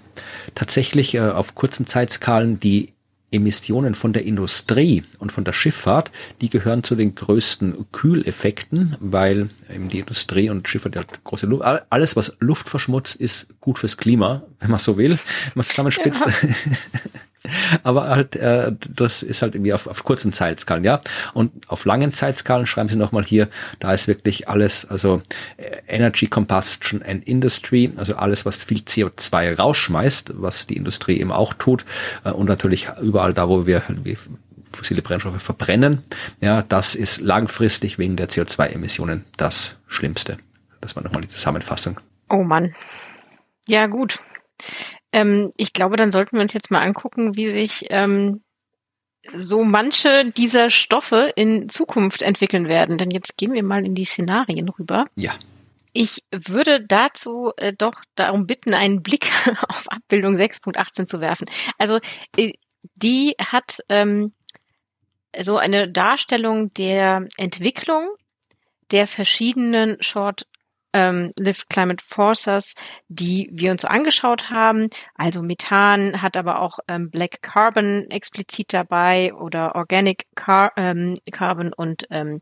Tatsächlich äh, auf kurzen Zeitskalen die Emissionen von der Industrie und von der Schifffahrt, die gehören zu den größten Kühleffekten, weil eben die Industrie und Schifffahrt hat große Luft, alles was Luft verschmutzt, ist gut fürs Klima, wenn man so will, wenn man zusammenspitzt. Ja. Aber halt, äh, das ist halt irgendwie auf, auf kurzen Zeitskalen, ja. Und auf langen Zeitskalen schreiben sie nochmal hier, da ist wirklich alles, also äh, Energy Combustion and Industry, also alles, was viel CO2 rausschmeißt, was die Industrie eben auch tut. Äh, und natürlich überall da, wo wir wie fossile Brennstoffe verbrennen, ja, das ist langfristig wegen der CO2-Emissionen das Schlimmste. Das war nochmal die Zusammenfassung. Oh Mann. Ja, gut. Ähm, ich glaube, dann sollten wir uns jetzt mal angucken, wie sich ähm, so manche dieser Stoffe in Zukunft entwickeln werden. Denn jetzt gehen wir mal in die Szenarien rüber. Ja. Ich würde dazu äh, doch darum bitten, einen Blick auf Abbildung 6.18 zu werfen. Also äh, die hat ähm, so eine Darstellung der Entwicklung der verschiedenen Short ähm, Live Climate Forces, die wir uns angeschaut haben. Also Methan hat aber auch ähm, Black Carbon explizit dabei oder Organic Car ähm, Carbon und ähm,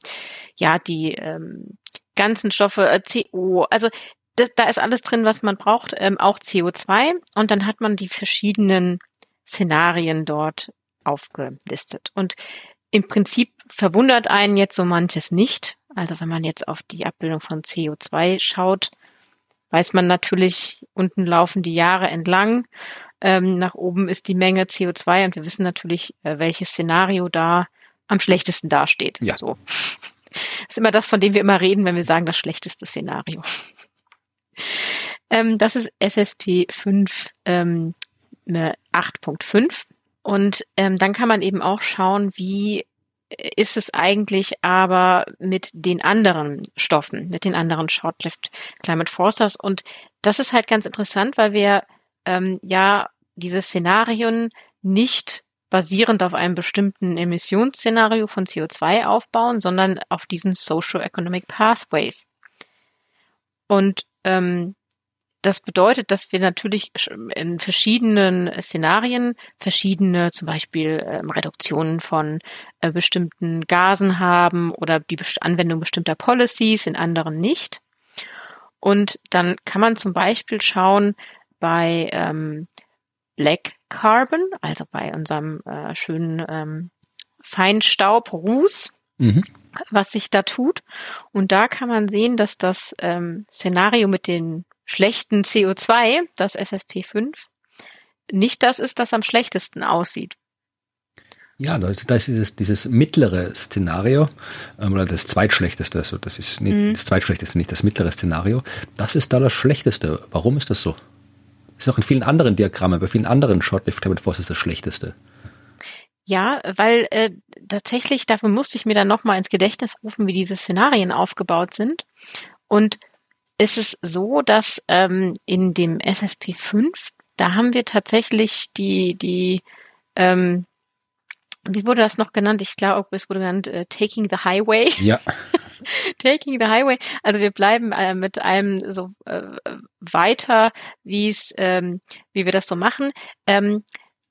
ja, die ähm, ganzen Stoffe, äh, CO, also das, da ist alles drin, was man braucht, ähm, auch CO2. Und dann hat man die verschiedenen Szenarien dort aufgelistet. Und im Prinzip verwundert einen jetzt so manches nicht, also wenn man jetzt auf die Abbildung von CO2 schaut, weiß man natürlich, unten laufen die Jahre entlang. Ähm, nach oben ist die Menge CO2 und wir wissen natürlich, äh, welches Szenario da am schlechtesten dasteht. Ja. So. Das ist immer das, von dem wir immer reden, wenn wir sagen, das schlechteste Szenario. Ähm, das ist SSP 5 ähm, 8.5. Und ähm, dann kann man eben auch schauen, wie ist es eigentlich aber mit den anderen Stoffen, mit den anderen Short-Lived Climate Forcers. Und das ist halt ganz interessant, weil wir ähm, ja diese Szenarien nicht basierend auf einem bestimmten Emissionsszenario von CO2 aufbauen, sondern auf diesen Socio-Economic Pathways. Und ähm, das bedeutet, dass wir natürlich in verschiedenen Szenarien verschiedene, zum Beispiel ähm, Reduktionen von äh, bestimmten Gasen haben oder die Anwendung bestimmter Policies, in anderen nicht. Und dann kann man zum Beispiel schauen bei ähm, Black Carbon, also bei unserem äh, schönen ähm, Feinstaub, Ruß, mhm. was sich da tut. Und da kann man sehen, dass das ähm, Szenario mit den schlechten CO2, das SSP5, nicht das ist, das am schlechtesten aussieht. Ja, da ist, da ist dieses, dieses mittlere Szenario, ähm, oder das zweitschlechteste, also das ist nicht mhm. das zweitschlechteste, nicht das mittlere Szenario. Das ist da das schlechteste. Warum ist das so? Das ist auch in vielen anderen Diagrammen, bei vielen anderen Short-Lived Climate Forces das schlechteste. Ja, weil äh, tatsächlich, dafür musste ich mir dann nochmal ins Gedächtnis rufen, wie diese Szenarien aufgebaut sind. Und es ist so, dass ähm, in dem SSP 5, da haben wir tatsächlich die, die ähm, wie wurde das noch genannt? Ich glaube, es wurde genannt äh, Taking the Highway. Ja. Taking the Highway. Also wir bleiben äh, mit allem so äh, weiter, wie es, ähm, wie wir das so machen. Ähm,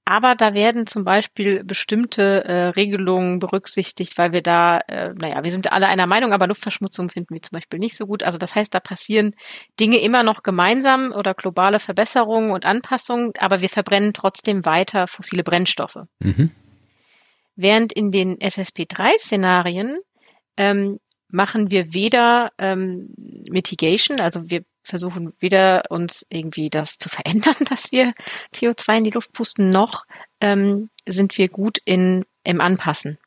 aber da werden zum Beispiel bestimmte äh, Regelungen berücksichtigt, weil wir da, äh, naja, wir sind alle einer Meinung, aber Luftverschmutzung finden wir zum Beispiel nicht so gut. Also das heißt, da passieren Dinge immer noch gemeinsam oder globale Verbesserungen und Anpassungen, aber wir verbrennen trotzdem weiter fossile Brennstoffe. Mhm. Während in den SSP3-Szenarien ähm, machen wir weder ähm, Mitigation, also wir versuchen weder uns irgendwie das zu verändern, dass wir CO2 in die Luft pusten, noch ähm, sind wir gut in, im Anpassen,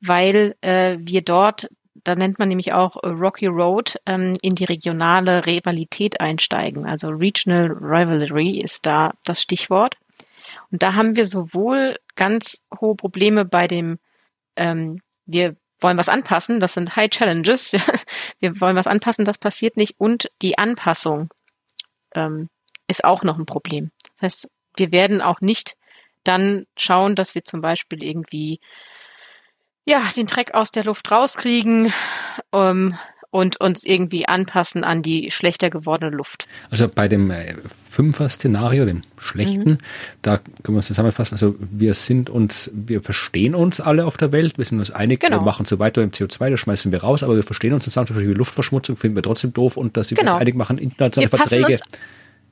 weil äh, wir dort, da nennt man nämlich auch Rocky Road, ähm, in die regionale Rivalität einsteigen. Also Regional Rivalry ist da das Stichwort. Und da haben wir sowohl ganz hohe Probleme bei dem, ähm, wir wollen was anpassen, das sind High Challenges, wir, wir wollen was anpassen, das passiert nicht. Und die Anpassung ähm, ist auch noch ein Problem. Das heißt, wir werden auch nicht dann schauen, dass wir zum Beispiel irgendwie ja den Dreck aus der Luft rauskriegen, ähm, und uns irgendwie anpassen an die schlechter gewordene Luft. Also bei dem äh, Fünfer-Szenario, dem schlechten, mhm. da können wir uns zusammenfassen, also wir sind uns, wir verstehen uns alle auf der Welt, wir sind uns einig, genau. wir machen so weiter im CO2, das schmeißen wir raus, aber wir verstehen uns zusammen, zum Beispiel Luftverschmutzung finden wir trotzdem doof und dass sie genau. uns einig machen, internationale wir Verträge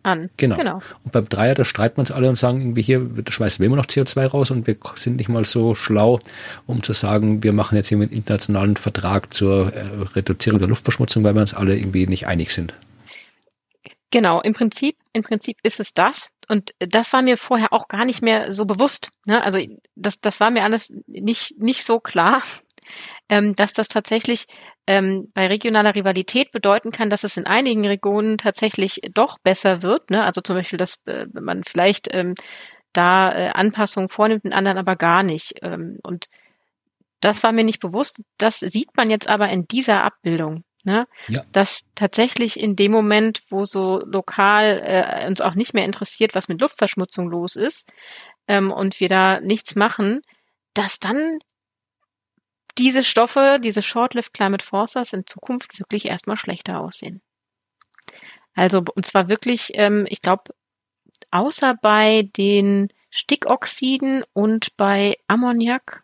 an. Genau. genau. Und beim Dreier, da streiten wir uns alle und sagen irgendwie hier, da schmeißen wir immer noch CO2 raus und wir sind nicht mal so schlau, um zu sagen, wir machen jetzt hier einen internationalen Vertrag zur äh, Reduzierung der Luftverschmutzung, weil wir uns alle irgendwie nicht einig sind. Genau, im Prinzip, im Prinzip ist es das. Und das war mir vorher auch gar nicht mehr so bewusst. Ne? Also das, das war mir alles nicht, nicht so klar ähm, dass das tatsächlich ähm, bei regionaler Rivalität bedeuten kann, dass es in einigen Regionen tatsächlich doch besser wird. Ne? Also zum Beispiel, dass äh, man vielleicht ähm, da äh, Anpassungen vornimmt, in anderen aber gar nicht. Ähm, und das war mir nicht bewusst. Das sieht man jetzt aber in dieser Abbildung. Ne? Ja. Dass tatsächlich in dem Moment, wo so lokal äh, uns auch nicht mehr interessiert, was mit Luftverschmutzung los ist, ähm, und wir da nichts machen, dass dann diese Stoffe, diese Short-Lived Climate Forcers in Zukunft wirklich erstmal schlechter aussehen. Also, und zwar wirklich, ähm, ich glaube, außer bei den Stickoxiden und bei Ammoniak,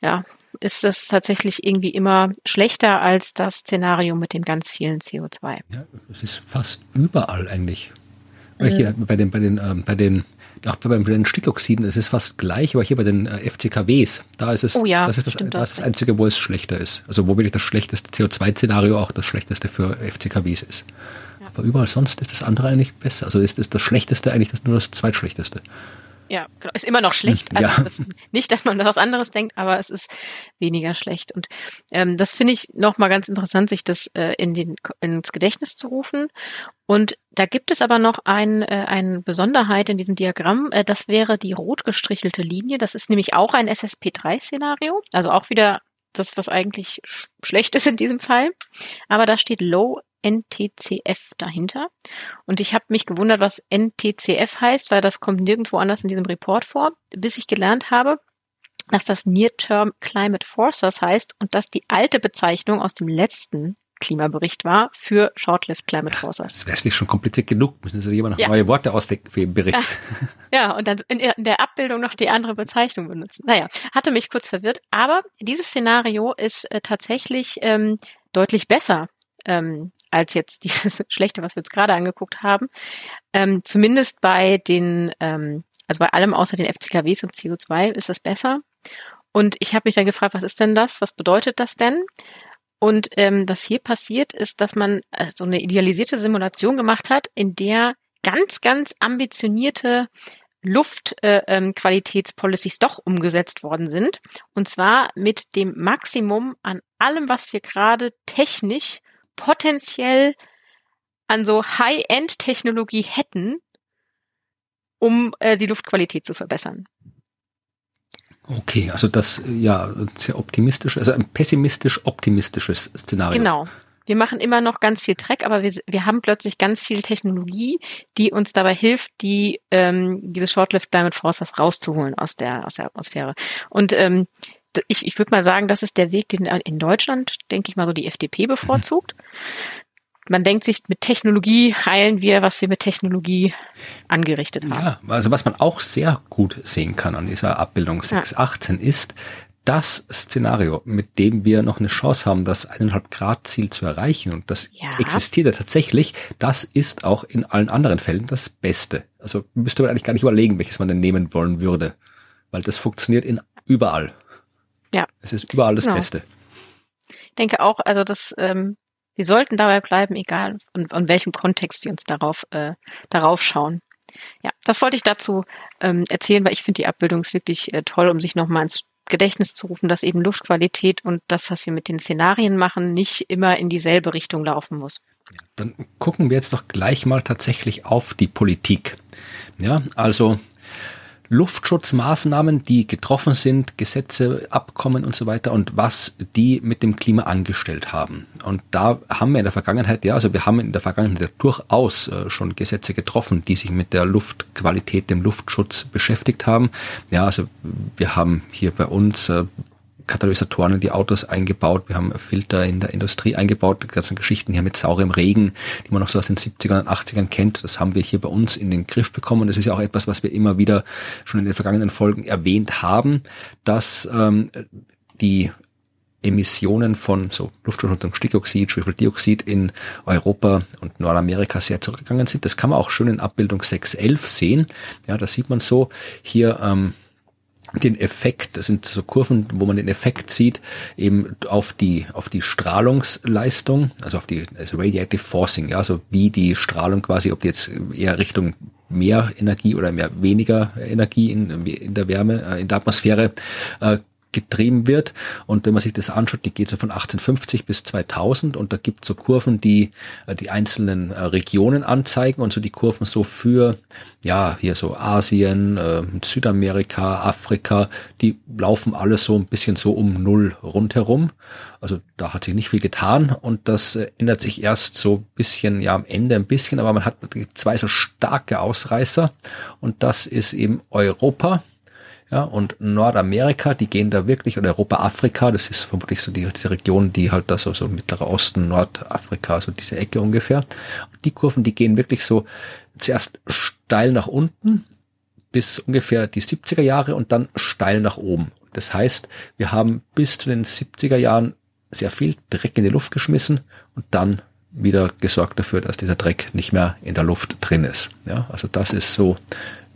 ja, ist das tatsächlich irgendwie immer schlechter als das Szenario mit dem ganz vielen CO2. Ja, es ist fast überall eigentlich. Mhm. Hier bei den, bei den, ähm, bei den auch bei den Stickoxiden ist es fast gleich, aber hier bei den äh, FCKWs, da ist es, oh ja, das ist das, das, ist das Einzige, wo es schlechter ist. Also wo wirklich das schlechteste CO2-Szenario auch das schlechteste für FCKWs ist. Ja. Aber überall sonst ist das andere eigentlich besser. Also ist, ist das Schlechteste eigentlich das nur das Zweitschlechteste. Ja, genau. Ist immer noch schlecht. Also ja. das, nicht, dass man was anderes denkt, aber es ist weniger schlecht. Und ähm, das finde ich nochmal ganz interessant, sich das äh, in den, ins Gedächtnis zu rufen. Und da gibt es aber noch ein, äh, eine Besonderheit in diesem Diagramm. Äh, das wäre die rot gestrichelte Linie. Das ist nämlich auch ein SSP3-Szenario. Also auch wieder das, was eigentlich sch schlecht ist in diesem Fall. Aber da steht Low NTCF dahinter. Und ich habe mich gewundert, was NTCF heißt, weil das kommt nirgendwo anders in diesem Report vor, bis ich gelernt habe, dass das Near-Term Climate Forces heißt und dass die alte Bezeichnung aus dem letzten Klimabericht war für Short-Lived Climate Forces. Das wäre nicht schon kompliziert genug. Müssen Sie jemand noch ja. neue Worte ausdenken für den Bericht. Ja, ja und dann in der Abbildung noch die andere Bezeichnung benutzen. Naja, hatte mich kurz verwirrt. Aber dieses Szenario ist äh, tatsächlich ähm, deutlich besser ähm, als jetzt dieses Schlechte, was wir jetzt gerade angeguckt haben. Ähm, zumindest bei den, ähm, also bei allem außer den FCKWs und CO2 ist das besser. Und ich habe mich dann gefragt, was ist denn das? Was bedeutet das denn? Und ähm, das hier passiert ist, dass man äh, so eine idealisierte Simulation gemacht hat, in der ganz, ganz ambitionierte Luftqualitätspolicies äh, ähm, doch umgesetzt worden sind. Und zwar mit dem Maximum an allem, was wir gerade technisch potenziell an so High-End-Technologie hätten, um äh, die Luftqualität zu verbessern. Okay, also das ja sehr optimistisch, also ein pessimistisch optimistisches Szenario. Genau. Wir machen immer noch ganz viel Dreck, aber wir, wir haben plötzlich ganz viel Technologie, die uns dabei hilft, die ähm, diese Shortlift Diamond Forces rauszuholen aus der aus der Atmosphäre. Und ähm, ich, ich würde mal sagen, das ist der Weg, den in Deutschland, denke ich mal, so die FDP bevorzugt. man denkt sich, mit Technologie heilen wir, was wir mit Technologie angerichtet haben. Ja, also was man auch sehr gut sehen kann an dieser Abbildung 618 ja. ist, das Szenario, mit dem wir noch eine Chance haben, das eineinhalb Grad Ziel zu erreichen und das ja. existiert ja tatsächlich, das ist auch in allen anderen Fällen das Beste. Also müsste man eigentlich gar nicht überlegen, welches man denn nehmen wollen würde, weil das funktioniert in überall. Ja. Es ist überall das genau. Beste. Ich denke auch, also das ähm, wir sollten dabei bleiben, egal in, in welchem Kontext wir uns darauf, äh, darauf schauen. Ja, das wollte ich dazu ähm, erzählen, weil ich finde die Abbildung ist wirklich äh, toll, um sich nochmal ins Gedächtnis zu rufen, dass eben Luftqualität und das, was wir mit den Szenarien machen, nicht immer in dieselbe Richtung laufen muss. Dann gucken wir jetzt doch gleich mal tatsächlich auf die Politik. Ja, also Luftschutzmaßnahmen, die getroffen sind, Gesetze, Abkommen und so weiter und was die mit dem Klima angestellt haben. Und da haben wir in der Vergangenheit, ja, also wir haben in der Vergangenheit durchaus äh, schon Gesetze getroffen, die sich mit der Luftqualität, dem Luftschutz beschäftigt haben. Ja, also wir haben hier bei uns äh, Katalysatoren in die Autos eingebaut, wir haben Filter in der Industrie eingebaut, die ganzen Geschichten hier mit saurem Regen, die man noch so aus den 70ern und 80ern kennt, das haben wir hier bei uns in den Griff bekommen. Das ist ja auch etwas, was wir immer wieder schon in den vergangenen Folgen erwähnt haben, dass ähm, die Emissionen von so Luftverschmutzung, Stickoxid, Schwefeldioxid in Europa und Nordamerika sehr zurückgegangen sind. Das kann man auch schön in Abbildung 611 sehen. Ja, da sieht man so hier ähm, den Effekt, das sind so Kurven, wo man den Effekt sieht, eben auf die, auf die Strahlungsleistung, also auf die also Radiative Forcing, ja, also wie die Strahlung quasi, ob die jetzt eher Richtung mehr Energie oder mehr weniger Energie in, in der Wärme, äh, in der Atmosphäre äh, getrieben wird. Und wenn man sich das anschaut, die geht so von 1850 bis 2000 und da gibt es so Kurven, die äh, die einzelnen äh, Regionen anzeigen und so die Kurven so für, ja, hier so Asien, äh, Südamerika, Afrika, die laufen alles so ein bisschen so um Null rundherum. Also da hat sich nicht viel getan. Und das äh, ändert sich erst so ein bisschen, ja, am Ende ein bisschen, aber man hat zwei so starke Ausreißer. Und das ist eben Europa ja, und Nordamerika, die gehen da wirklich, oder Europa, Afrika, das ist vermutlich so die, diese Region, die halt da so, so Mittlerer Osten, Nordafrika, so diese Ecke ungefähr. Und die Kurven, die gehen wirklich so zuerst steil nach unten bis ungefähr die 70er Jahre und dann steil nach oben. Das heißt, wir haben bis zu den 70er Jahren sehr viel Dreck in die Luft geschmissen und dann wieder gesorgt dafür, dass dieser Dreck nicht mehr in der Luft drin ist. Ja, also das ist so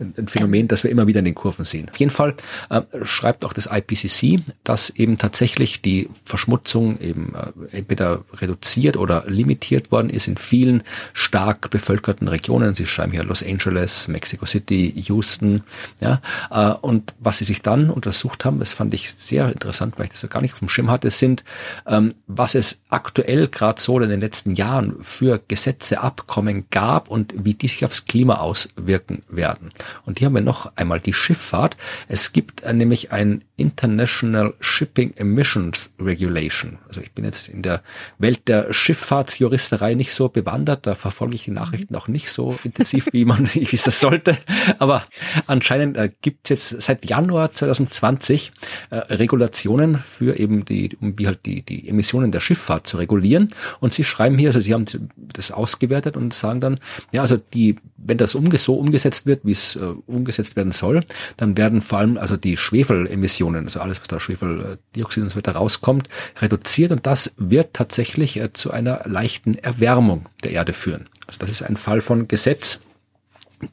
ein Phänomen, das wir immer wieder in den Kurven sehen. Auf jeden Fall äh, schreibt auch das IPCC, dass eben tatsächlich die Verschmutzung eben äh, entweder reduziert oder limitiert worden ist in vielen stark bevölkerten Regionen. Sie schreiben hier Los Angeles, Mexico City, Houston. Ja, äh, und was sie sich dann untersucht haben, das fand ich sehr interessant, weil ich das so gar nicht auf dem Schirm hatte, sind, ähm, was es aktuell gerade so in den letzten Jahren für Gesetze, Abkommen gab und wie die sich aufs Klima auswirken werden. Und hier haben wir noch einmal die Schifffahrt. Es gibt äh, nämlich ein International Shipping Emissions Regulation. Also ich bin jetzt in der Welt der Schifffahrtsjuristerei nicht so bewandert. Da verfolge ich die Nachrichten auch nicht so intensiv, wie man, wie es das sollte. Aber anscheinend äh, gibt es jetzt seit Januar 2020 äh, Regulationen für eben die, um wie halt die, die Emissionen der Schifffahrt zu regulieren. Und sie schreiben hier, also sie haben das ausgewertet und sagen dann, ja, also die, wenn das umge so umgesetzt wird, wie es äh, umgesetzt werden soll, dann werden vor allem also die Schwefelemissionen, also alles, was da Schwefeldioxid und so weiter rauskommt, reduziert und das wird tatsächlich äh, zu einer leichten Erwärmung der Erde führen. Also das ist ein Fall von Gesetz,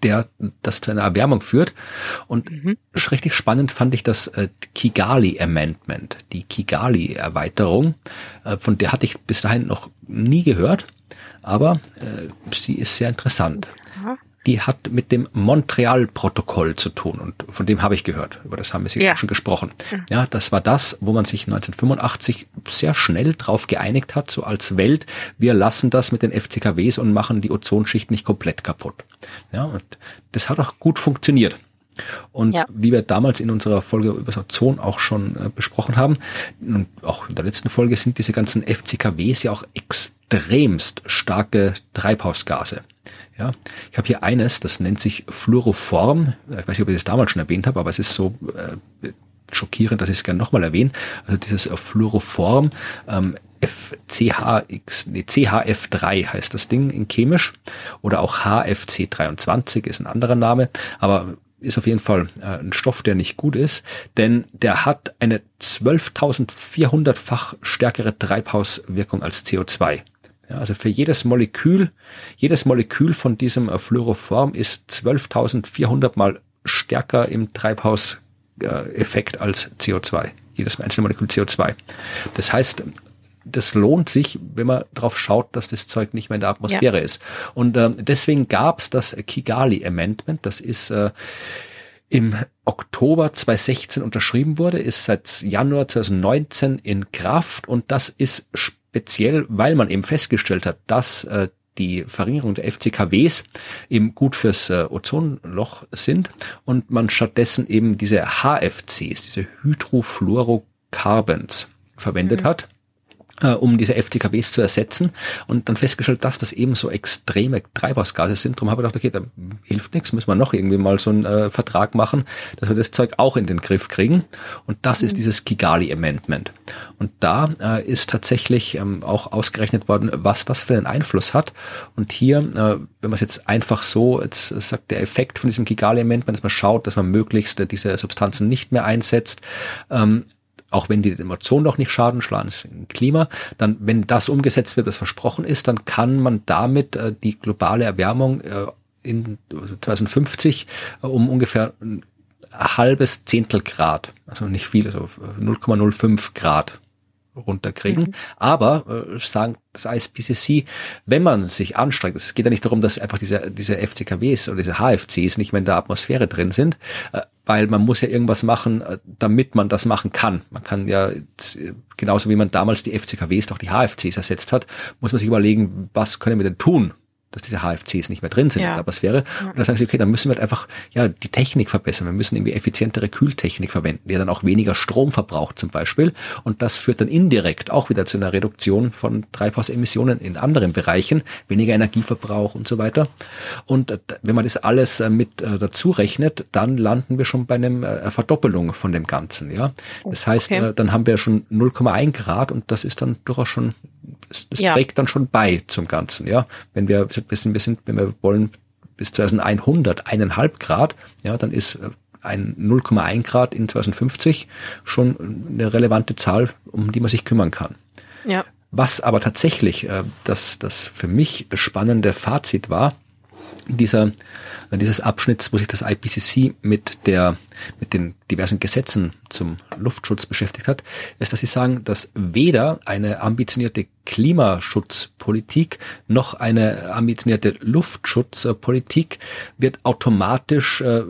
der das zu einer Erwärmung führt. Und mhm. richtig spannend fand ich das äh, Kigali Amendment, die Kigali Erweiterung, äh, von der hatte ich bis dahin noch nie gehört, aber äh, sie ist sehr interessant. Die hat mit dem Montreal-Protokoll zu tun und von dem habe ich gehört. Über das haben wir ja. schon gesprochen. Ja, das war das, wo man sich 1985 sehr schnell drauf geeinigt hat, so als Welt, wir lassen das mit den FCKWs und machen die Ozonschicht nicht komplett kaputt. Ja, und das hat auch gut funktioniert. Und ja. wie wir damals in unserer Folge über das Ozon auch schon äh, besprochen haben, und auch in der letzten Folge sind diese ganzen FCKWs ja auch extremst starke Treibhausgase. Ja, ich habe hier eines, das nennt sich Fluoroform. Ich weiß nicht, ob ich das damals schon erwähnt habe, aber es ist so äh, schockierend, dass ich es gerne nochmal erwähne. Also dieses äh, Fluoroform, ähm, FCHX, nee, CHF3 heißt das Ding in chemisch oder auch HFC23 ist ein anderer Name, aber ist auf jeden Fall äh, ein Stoff, der nicht gut ist, denn der hat eine 12.400-fach stärkere Treibhauswirkung als CO2. Ja, also für jedes Molekül, jedes Molekül von diesem äh, Fluoroform ist 12.400 mal stärker im Treibhauseffekt äh, als CO2. Jedes einzelne Molekül CO2. Das heißt, das lohnt sich, wenn man darauf schaut, dass das Zeug nicht mehr in der Atmosphäre ja. ist. Und äh, deswegen gab es das Kigali Amendment. Das ist äh, im Oktober 2016 unterschrieben wurde, ist seit Januar 2019 in Kraft und das ist speziell, weil man eben festgestellt hat, dass äh, die Verringerung der FCKWs eben gut fürs äh, Ozonloch sind und man stattdessen eben diese HFCs, diese Hydrofluorocarbons verwendet mhm. hat äh, um diese FCKWs zu ersetzen und dann festgestellt, dass das eben so extreme Treibhausgase sind. Darum habe ich gedacht, okay, da hilft nichts, müssen wir noch irgendwie mal so einen äh, Vertrag machen, dass wir das Zeug auch in den Griff kriegen. Und das mhm. ist dieses Kigali Amendment. Und da äh, ist tatsächlich ähm, auch ausgerechnet worden, was das für einen Einfluss hat. Und hier, äh, wenn man es jetzt einfach so, jetzt sagt der Effekt von diesem Kigali Amendment, dass man schaut, dass man möglichst äh, diese Substanzen nicht mehr einsetzt, ähm, auch wenn die Emotionen noch nicht schaden, schlagen im Klima, dann, wenn das umgesetzt wird, was versprochen ist, dann kann man damit äh, die globale Erwärmung äh, in 2050 äh, um ungefähr ein halbes Zehntel Grad, also nicht viel, also 0,05 Grad runterkriegen. Mhm. Aber äh, sagen das ISPCC, wenn man sich anstrengt, es geht ja nicht darum, dass einfach diese, diese FCKWs oder diese HFCs nicht mehr in der Atmosphäre drin sind, äh, weil man muss ja irgendwas machen, äh, damit man das machen kann. Man kann ja, genauso wie man damals die FCKWs durch die HFCs ersetzt hat, muss man sich überlegen, was können wir denn tun, dass diese HFCs nicht mehr drin sind ja. in der Atmosphäre. Und dann sagen sie, okay, dann müssen wir halt einfach ja die Technik verbessern. Wir müssen irgendwie effizientere Kühltechnik verwenden, die dann auch weniger Strom verbraucht zum Beispiel. Und das führt dann indirekt auch wieder zu einer Reduktion von Treibhausemissionen in anderen Bereichen, weniger Energieverbrauch und so weiter. Und äh, wenn man das alles äh, mit äh, dazu rechnet, dann landen wir schon bei einer Verdoppelung von dem Ganzen. Ja, das heißt, okay. dann haben wir schon 0,1 Grad und das ist dann durchaus schon das, das ja. trägt dann schon bei zum Ganzen, ja. Wenn wir, wir sind, wir sind, wenn wir wollen, bis 2100 eineinhalb Grad, ja, dann ist äh, ein 0,1 Grad in 2050 schon eine relevante Zahl, um die man sich kümmern kann. Ja. Was aber tatsächlich äh, das, das für mich spannende Fazit war, dieser, dieses Abschnitts, wo sich das IPCC mit der, mit den diversen Gesetzen zum Luftschutz beschäftigt hat, ist, dass sie sagen, dass weder eine ambitionierte Klimaschutzpolitik noch eine ambitionierte Luftschutzpolitik wird automatisch äh,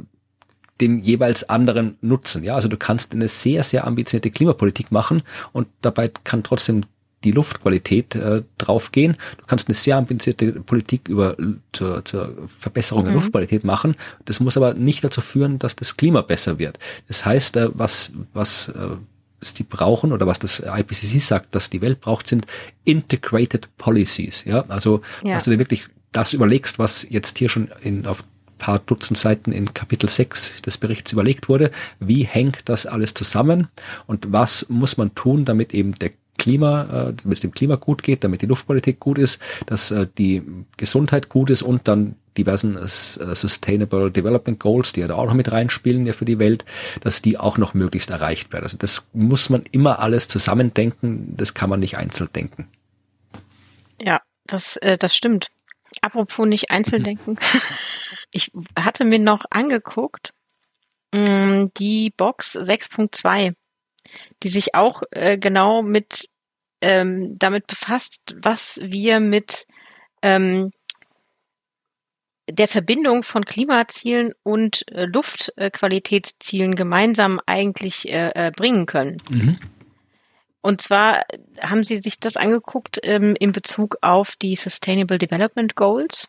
dem jeweils anderen nutzen. Ja, also du kannst eine sehr, sehr ambitionierte Klimapolitik machen und dabei kann trotzdem die Luftqualität äh, draufgehen. Du kannst eine sehr ambitionierte Politik über zur, zur Verbesserung mhm. der Luftqualität machen. Das muss aber nicht dazu führen, dass das Klima besser wird. Das heißt, äh, was was äh, die brauchen oder was das IPCC sagt, dass die Welt braucht, sind integrated policies. Ja, also ja. dass du dir wirklich das überlegst, was jetzt hier schon in auf paar Dutzend Seiten in Kapitel 6 des Berichts überlegt wurde. Wie hängt das alles zusammen und was muss man tun, damit eben der Klima, äh, damit es dem Klima gut geht, damit die Luftqualität gut ist, dass äh, die Gesundheit gut ist und dann diversen äh, Sustainable Development Goals, die ja da auch noch mit reinspielen ja für die Welt, dass die auch noch möglichst erreicht werden. Also das muss man immer alles zusammendenken, das kann man nicht einzeln denken. Ja, das, äh, das stimmt. Apropos nicht einzeln denken. ich hatte mir noch angeguckt, mh, mm, die Box 6.2 die sich auch äh, genau mit ähm, damit befasst, was wir mit ähm, der Verbindung von Klimazielen und äh, Luftqualitätszielen gemeinsam eigentlich äh, äh, bringen können. Mhm. Und zwar haben Sie sich das angeguckt ähm, in Bezug auf die Sustainable Development Goals.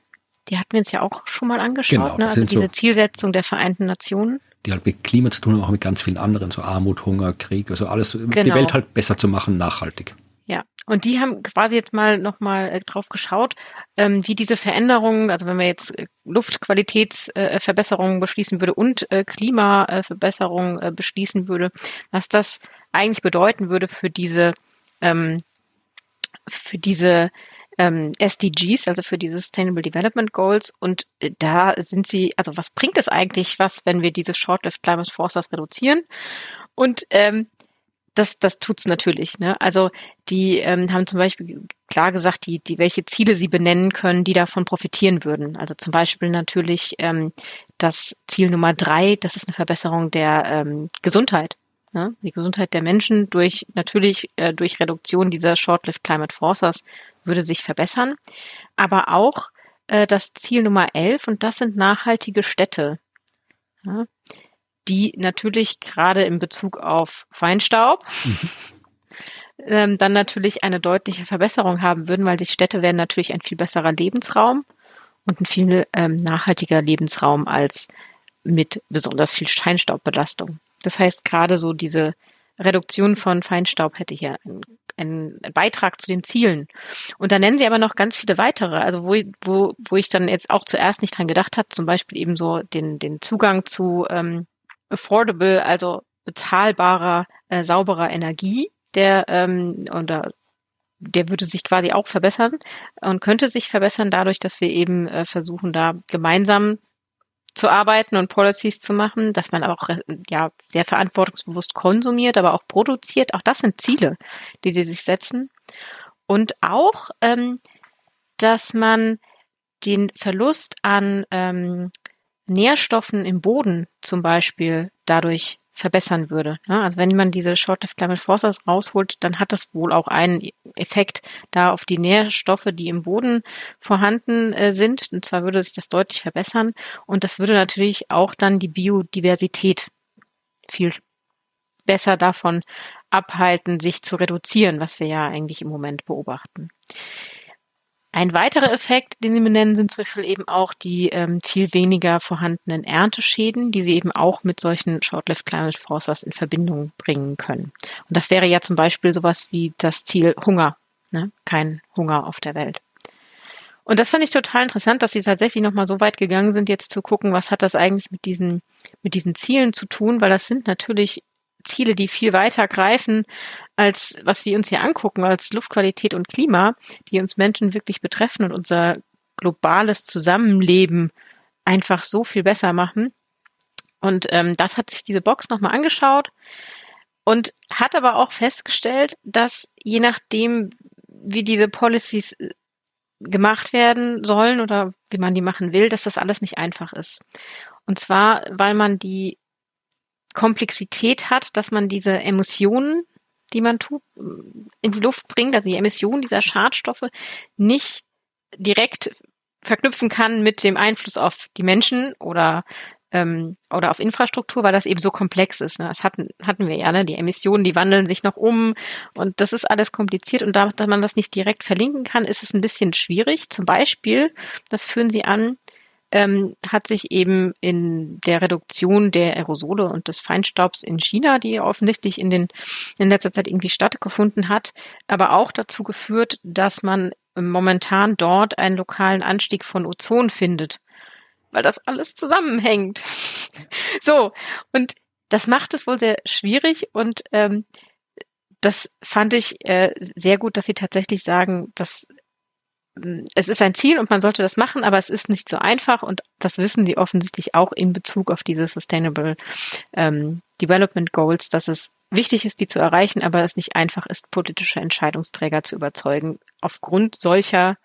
Die hatten wir uns ja auch schon mal angeschaut, genau, ne? also diese so Zielsetzung der Vereinten Nationen. Die halt mit Klima zu tun haben, auch mit ganz vielen anderen, so Armut, Hunger, Krieg, also alles, genau. die Welt halt besser zu machen, nachhaltig. Ja, und die haben quasi jetzt mal nochmal äh, drauf geschaut, ähm, wie diese Veränderungen, also wenn wir jetzt äh, Luftqualitätsverbesserungen äh, beschließen würde und äh, Klimaverbesserungen äh, beschließen würde, was das eigentlich bedeuten würde für diese ähm, für diese ähm, SDGs, also für die Sustainable Development Goals. Und äh, da sind sie, also was bringt es eigentlich was, wenn wir diese Short-Lived Climate Forces reduzieren? Und ähm, das, das tut's natürlich. Ne? Also die ähm, haben zum Beispiel klar gesagt, die, die welche Ziele sie benennen können, die davon profitieren würden. Also zum Beispiel natürlich ähm, das Ziel Nummer drei, das ist eine Verbesserung der ähm, Gesundheit. Ne? Die Gesundheit der Menschen durch natürlich äh, durch Reduktion dieser Short-Lived Climate Forces würde sich verbessern. Aber auch äh, das Ziel Nummer 11 und das sind nachhaltige Städte. Ja? Die natürlich gerade in Bezug auf Feinstaub ähm, dann natürlich eine deutliche Verbesserung haben würden, weil die Städte wären natürlich ein viel besserer Lebensraum und ein viel ähm, nachhaltiger Lebensraum als mit besonders viel Feinstaubbelastung. Das heißt, gerade so diese Reduktion von Feinstaub hätte hier einen, einen Beitrag zu den Zielen. Und da nennen sie aber noch ganz viele weitere, also wo, wo, wo ich dann jetzt auch zuerst nicht dran gedacht habe, zum Beispiel eben so den, den Zugang zu ähm, affordable, also bezahlbarer, äh, sauberer Energie, der ähm, oder der würde sich quasi auch verbessern und könnte sich verbessern dadurch, dass wir eben äh, versuchen, da gemeinsam zu arbeiten und Policies zu machen, dass man auch ja sehr verantwortungsbewusst konsumiert, aber auch produziert. Auch das sind Ziele, die die sich setzen. Und auch, ähm, dass man den Verlust an ähm, Nährstoffen im Boden zum Beispiel dadurch verbessern würde. Ne? Also wenn man diese Short-Lived Climate Forces rausholt, dann hat das wohl auch einen Effekt da auf die Nährstoffe, die im Boden vorhanden äh, sind. Und zwar würde sich das deutlich verbessern. Und das würde natürlich auch dann die Biodiversität viel besser davon abhalten, sich zu reduzieren, was wir ja eigentlich im Moment beobachten. Ein weiterer Effekt, den Sie benennen, sind zum Beispiel eben auch die ähm, viel weniger vorhandenen Ernteschäden, die Sie eben auch mit solchen Short-Lived Climate Forces in Verbindung bringen können. Und das wäre ja zum Beispiel sowas wie das Ziel Hunger, ne? kein Hunger auf der Welt. Und das fand ich total interessant, dass Sie tatsächlich nochmal so weit gegangen sind, jetzt zu gucken, was hat das eigentlich mit diesen, mit diesen Zielen zu tun, weil das sind natürlich Ziele, die viel weiter greifen als was wir uns hier angucken, als Luftqualität und Klima, die uns Menschen wirklich betreffen und unser globales Zusammenleben einfach so viel besser machen. Und ähm, das hat sich diese Box nochmal angeschaut und hat aber auch festgestellt, dass je nachdem, wie diese Policies äh, gemacht werden sollen oder wie man die machen will, dass das alles nicht einfach ist. Und zwar, weil man die Komplexität hat, dass man diese Emissionen, die man tut, in die Luft bringt, also die Emissionen dieser Schadstoffe nicht direkt verknüpfen kann mit dem Einfluss auf die Menschen oder ähm, oder auf Infrastruktur, weil das eben so komplex ist. Ne? Das hatten, hatten wir ja, ne? Die Emissionen, die wandeln sich noch um und das ist alles kompliziert und da, dass man das nicht direkt verlinken kann, ist es ein bisschen schwierig. Zum Beispiel, das führen sie an, ähm, hat sich eben in der Reduktion der Aerosole und des Feinstaubs in China, die offensichtlich in, den, in letzter Zeit irgendwie stattgefunden hat, aber auch dazu geführt, dass man momentan dort einen lokalen Anstieg von Ozon findet, weil das alles zusammenhängt. so, und das macht es wohl sehr schwierig und ähm, das fand ich äh, sehr gut, dass sie tatsächlich sagen, dass es ist ein Ziel und man sollte das machen, aber es ist nicht so einfach und das wissen die offensichtlich auch in Bezug auf diese Sustainable ähm, Development Goals, dass es wichtig ist, die zu erreichen, aber es nicht einfach ist, politische Entscheidungsträger zu überzeugen, aufgrund solcher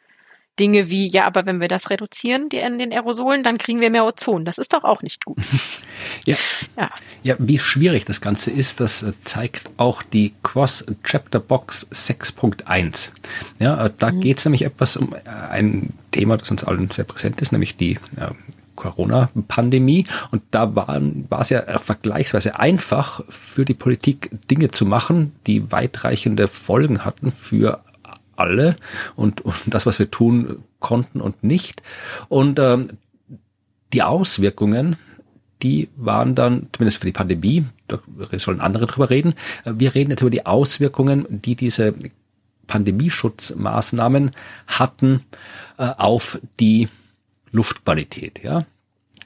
Dinge wie, ja, aber wenn wir das reduzieren, die in den Aerosolen, dann kriegen wir mehr Ozon. Das ist doch auch nicht gut. ja. ja. Ja, wie schwierig das Ganze ist, das äh, zeigt auch die Cross-Chapter Box 6.1. Ja, äh, da mhm. geht es nämlich etwas um äh, ein Thema, das uns allen sehr präsent ist, nämlich die äh, Corona-Pandemie. Und da waren, war es ja vergleichsweise einfach für die Politik Dinge zu machen, die weitreichende Folgen hatten für alle und, und das, was wir tun konnten und nicht. Und ähm, die Auswirkungen, die waren dann, zumindest für die Pandemie, da sollen andere drüber reden, wir reden jetzt über die Auswirkungen, die diese Pandemieschutzmaßnahmen hatten äh, auf die Luftqualität. Ja,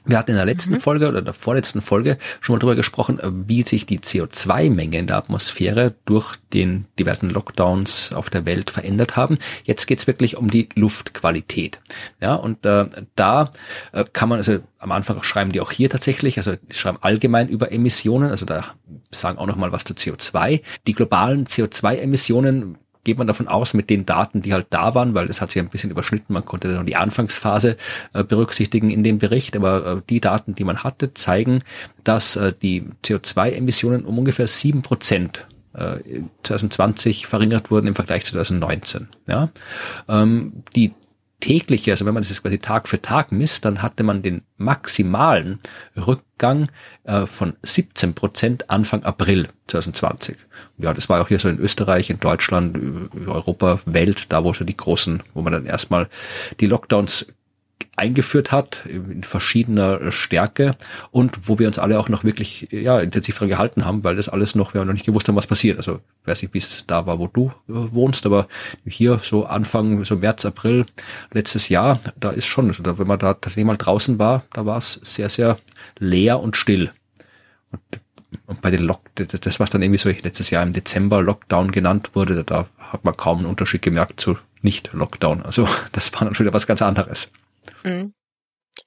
wir hatten in der letzten mhm. Folge oder der vorletzten Folge schon mal darüber gesprochen, äh, wie sich die CO2-Menge in der Atmosphäre durch den diversen Lockdowns auf der Welt verändert haben. Jetzt geht's wirklich um die Luftqualität. Ja, und äh, da äh, kann man, also am Anfang schreiben die auch hier tatsächlich, also die schreiben allgemein über Emissionen, also da sagen auch noch mal was zu CO2. Die globalen CO2-Emissionen geht man davon aus mit den Daten, die halt da waren, weil das hat sich ein bisschen überschnitten. Man konnte dann die Anfangsphase äh, berücksichtigen in dem Bericht, aber äh, die Daten, die man hatte, zeigen, dass äh, die CO2-Emissionen um ungefähr sieben Prozent 2020 äh, verringert wurden im Vergleich zu 2019. Ja, ähm, die tägliche, also wenn man das quasi Tag für Tag misst, dann hatte man den maximalen Rückgang äh, von 17 Prozent Anfang April 2020. Ja, das war auch hier so in Österreich, in Deutschland, Europa, Welt, da wo so die großen, wo man dann erstmal die Lockdowns eingeführt hat in verschiedener Stärke und wo wir uns alle auch noch wirklich ja intensiv dran gehalten haben, weil das alles noch wir noch nicht gewusst haben, was passiert. Also weiß nicht, bis da war, wo du äh, wohnst, aber hier so Anfang so März, April letztes Jahr, da ist schon, also wenn man da tatsächlich mal draußen war, da war es sehr sehr leer und still. Und, und bei den Lock das, das was dann irgendwie so letztes Jahr im Dezember Lockdown genannt wurde, da hat man kaum einen Unterschied gemerkt zu nicht Lockdown. Also das war dann schon wieder was ganz anderes. Mhm.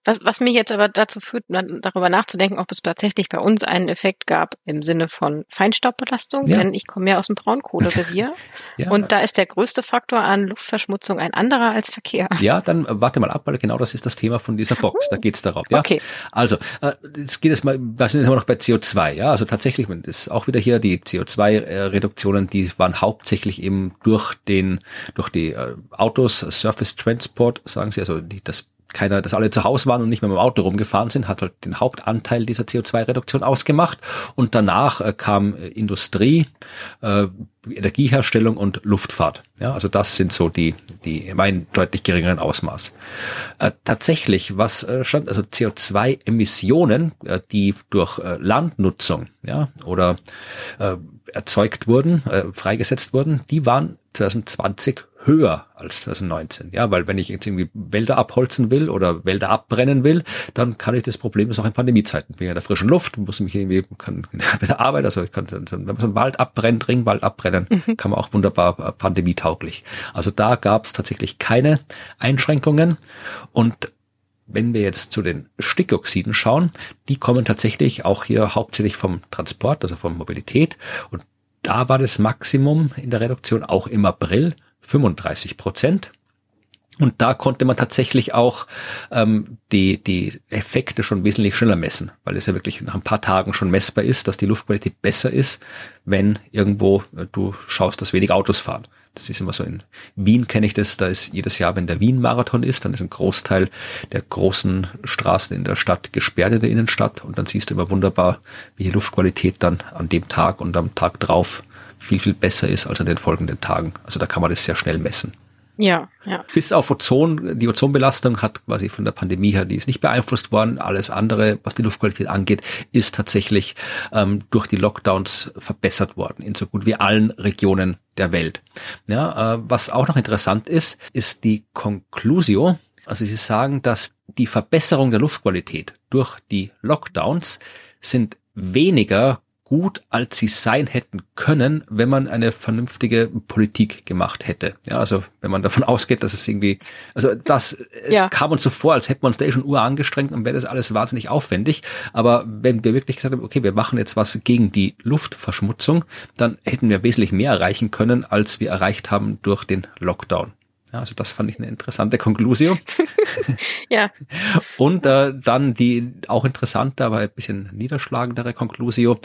Was, was mich jetzt aber dazu führt, darüber nachzudenken, ob es tatsächlich bei uns einen Effekt gab im Sinne von Feinstaubbelastung, ja. denn ich komme ja aus dem Braunkohlerevier ja. und da ist der größte Faktor an Luftverschmutzung ein anderer als Verkehr. Ja, dann warte mal ab, weil genau das ist das Thema von dieser Box. Uh, da geht's darauf. Ja? Okay. Also, äh, jetzt geht es mal, wir sind jetzt immer noch bei CO2, ja, also tatsächlich, das ist auch wieder hier die CO2-Reduktionen, die waren hauptsächlich eben durch den, durch die äh, Autos, Surface Transport, sagen sie, also die, das keiner, dass alle zu Hause waren und nicht mehr mit dem Auto rumgefahren sind, hat halt den Hauptanteil dieser CO2-Reduktion ausgemacht. Und danach äh, kam äh, Industrie, äh, Energieherstellung und Luftfahrt. Ja, also das sind so die, die im deutlich geringeren Ausmaß. Äh, tatsächlich, was äh, stand, also CO2-Emissionen, äh, die durch äh, Landnutzung, ja, oder äh, erzeugt wurden, äh, freigesetzt wurden, die waren 2020 höher als 2019. Ja, weil wenn ich jetzt irgendwie Wälder abholzen will oder Wälder abbrennen will, dann kann ich das Problem auch in Pandemiezeiten. Bin ja in der frischen Luft, muss mich irgendwie, kann bei der Arbeit, also ich kann, wenn man so einen Wald abbrennt, Ringwald abbrennen, mhm. kann man auch wunderbar äh, pandemietauglich. Also da gab es tatsächlich keine Einschränkungen und wenn wir jetzt zu den Stickoxiden schauen, die kommen tatsächlich auch hier hauptsächlich vom Transport, also von Mobilität. Und da war das Maximum in der Reduktion auch im April 35 Prozent. Und da konnte man tatsächlich auch ähm, die, die Effekte schon wesentlich schneller messen, weil es ja wirklich nach ein paar Tagen schon messbar ist, dass die Luftqualität besser ist, wenn irgendwo äh, du schaust, dass wenig Autos fahren. Das ist immer so in Wien kenne ich das, da ist jedes Jahr, wenn der Wien-Marathon ist, dann ist ein Großteil der großen Straßen in der Stadt gesperrt in der Innenstadt und dann siehst du immer wunderbar, wie die Luftqualität dann an dem Tag und am Tag drauf viel, viel besser ist als an den folgenden Tagen. Also da kann man das sehr schnell messen. Ja, ja. Bis auf Ozon, die Ozonbelastung hat quasi von der Pandemie her, die ist nicht beeinflusst worden. Alles andere, was die Luftqualität angeht, ist tatsächlich ähm, durch die Lockdowns verbessert worden in so gut wie allen Regionen der Welt. Ja, äh, was auch noch interessant ist, ist die Conclusio. Also sie sagen, dass die Verbesserung der Luftqualität durch die Lockdowns sind weniger gut, als sie sein hätten können, wenn man eine vernünftige Politik gemacht hätte. Ja, also wenn man davon ausgeht, dass es irgendwie, also das ja. es kam uns so vor, als hätten wir uns da eh schon Uhr angestrengt und wäre das alles wahnsinnig aufwendig. Aber wenn wir wirklich gesagt haben, okay, wir machen jetzt was gegen die Luftverschmutzung, dann hätten wir wesentlich mehr erreichen können, als wir erreicht haben durch den Lockdown. Ja, also das fand ich eine interessante Konklusion. ja. Und äh, dann die auch interessante, aber ein bisschen niederschlagendere Konklusion,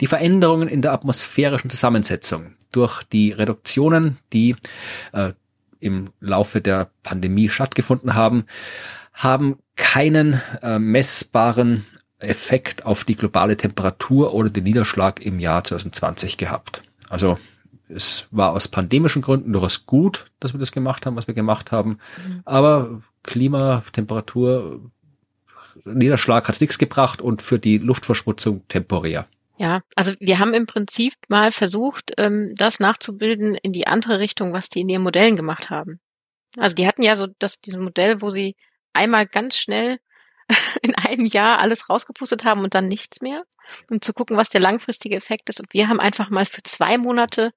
die Veränderungen in der atmosphärischen Zusammensetzung durch die Reduktionen, die äh, im Laufe der Pandemie stattgefunden haben, haben keinen äh, messbaren Effekt auf die globale Temperatur oder den Niederschlag im Jahr 2020 gehabt. Also es war aus pandemischen Gründen durchaus gut, dass wir das gemacht haben, was wir gemacht haben. Mhm. Aber Klima, Temperatur, Niederschlag hat nichts gebracht und für die Luftverschmutzung temporär. Ja, also wir haben im Prinzip mal versucht, ähm, das nachzubilden in die andere Richtung, was die in ihren Modellen gemacht haben. Also die hatten ja so das, dieses Modell, wo sie einmal ganz schnell in einem Jahr alles rausgepustet haben und dann nichts mehr, um zu gucken, was der langfristige Effekt ist. Und wir haben einfach mal für zwei Monate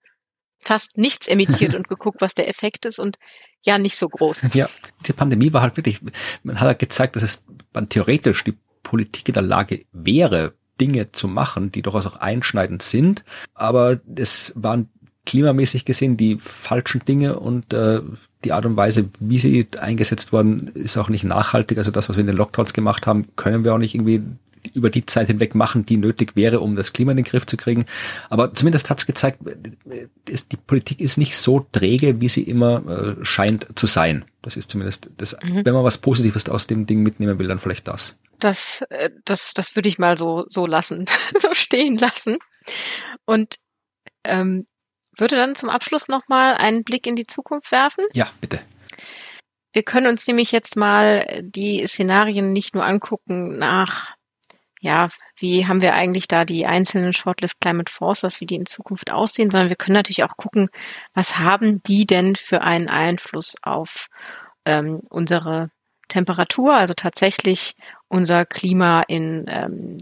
fast nichts emittiert und geguckt, was der Effekt ist und ja, nicht so groß. Ja, diese Pandemie war halt wirklich, man hat halt gezeigt, dass es man theoretisch die Politik in der Lage wäre, Dinge zu machen, die durchaus auch einschneidend sind. Aber es waren klimamäßig gesehen die falschen Dinge und äh, die Art und Weise, wie sie eingesetzt worden, ist auch nicht nachhaltig. Also das, was wir in den Lockdowns gemacht haben, können wir auch nicht irgendwie über die Zeit hinweg machen, die nötig wäre, um das Klima in den Griff zu kriegen. Aber zumindest hat es gezeigt, ist, die Politik ist nicht so träge, wie sie immer äh, scheint zu sein. Das ist zumindest das, mhm. wenn man was Positives aus dem Ding mitnehmen will, dann vielleicht das. Das, äh, das, das würde ich mal so, so lassen, so stehen lassen. Und ähm, würde dann zum Abschluss nochmal einen Blick in die Zukunft werfen? Ja, bitte. Wir können uns nämlich jetzt mal die Szenarien nicht nur angucken nach ja, wie haben wir eigentlich da die einzelnen Short-Lived Climate Forces, wie die in Zukunft aussehen, sondern wir können natürlich auch gucken, was haben die denn für einen Einfluss auf ähm, unsere Temperatur, also tatsächlich unser Klima in ähm,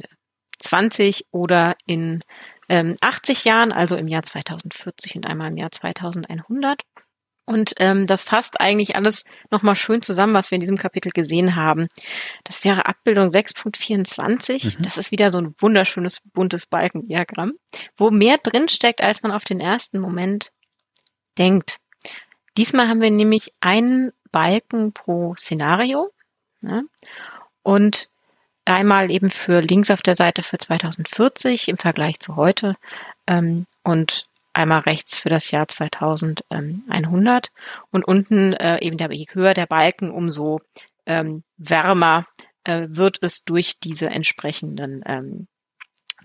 20 oder in ähm, 80 Jahren, also im Jahr 2040 und einmal im Jahr 2100. Und ähm, das fasst eigentlich alles nochmal schön zusammen, was wir in diesem Kapitel gesehen haben. Das wäre Abbildung 6.24. Mhm. Das ist wieder so ein wunderschönes, buntes Balkendiagramm, wo mehr drinsteckt, als man auf den ersten Moment denkt. Diesmal haben wir nämlich einen Balken pro Szenario. Ne? Und einmal eben für links auf der Seite für 2040 im Vergleich zu heute ähm, und einmal rechts für das Jahr 2100 und unten äh, eben der je höher der Balken, umso ähm, wärmer äh, wird es durch diese entsprechenden ähm,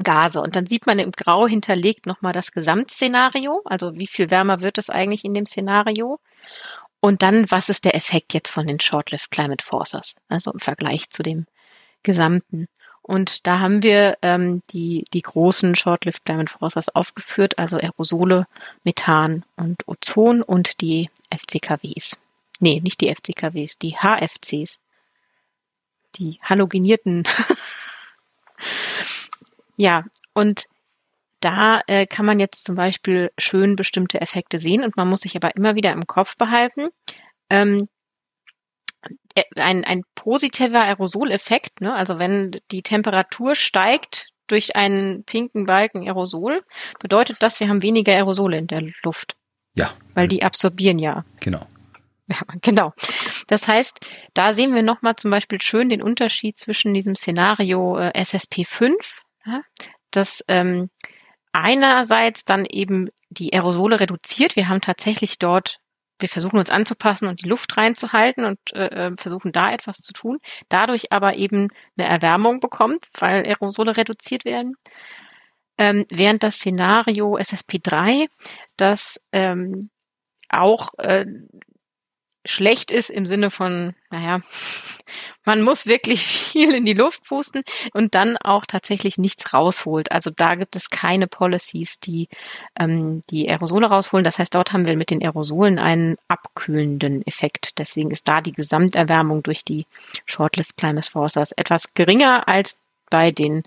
Gase. Und dann sieht man im Grau hinterlegt nochmal das Gesamtszenario, also wie viel wärmer wird es eigentlich in dem Szenario. Und dann, was ist der Effekt jetzt von den Short-Lived Climate Forces, also im Vergleich zu dem Gesamten. Und da haben wir ähm, die, die großen Short-Lived Climate Forces aufgeführt, also Aerosole, Methan und Ozon und die FCKWs. Nee, nicht die FCKWs, die HFCs. Die halogenierten. ja, und da äh, kann man jetzt zum Beispiel schön bestimmte Effekte sehen und man muss sich aber immer wieder im Kopf behalten, ähm, äh, ein, ein positiver Aerosoleffekt, ne? also wenn die Temperatur steigt durch einen pinken Balken Aerosol, bedeutet das, wir haben weniger Aerosole in der Luft. Ja. Weil die absorbieren ja. Genau. Ja, genau. Das heißt, da sehen wir nochmal zum Beispiel schön den Unterschied zwischen diesem Szenario äh, SSP5, ja, das ähm, einerseits dann eben die Aerosole reduziert. Wir haben tatsächlich dort wir versuchen uns anzupassen und die Luft reinzuhalten und äh, äh, versuchen da etwas zu tun, dadurch aber eben eine Erwärmung bekommt, weil Aerosole reduziert werden. Ähm, während das Szenario SSP3, das ähm, auch äh, schlecht ist im Sinne von, naja, man muss wirklich viel in die Luft pusten und dann auch tatsächlich nichts rausholt. Also da gibt es keine Policies, die ähm, die Aerosole rausholen. Das heißt, dort haben wir mit den Aerosolen einen abkühlenden Effekt. Deswegen ist da die Gesamterwärmung durch die Short-Lived Climate Forces etwas geringer als bei den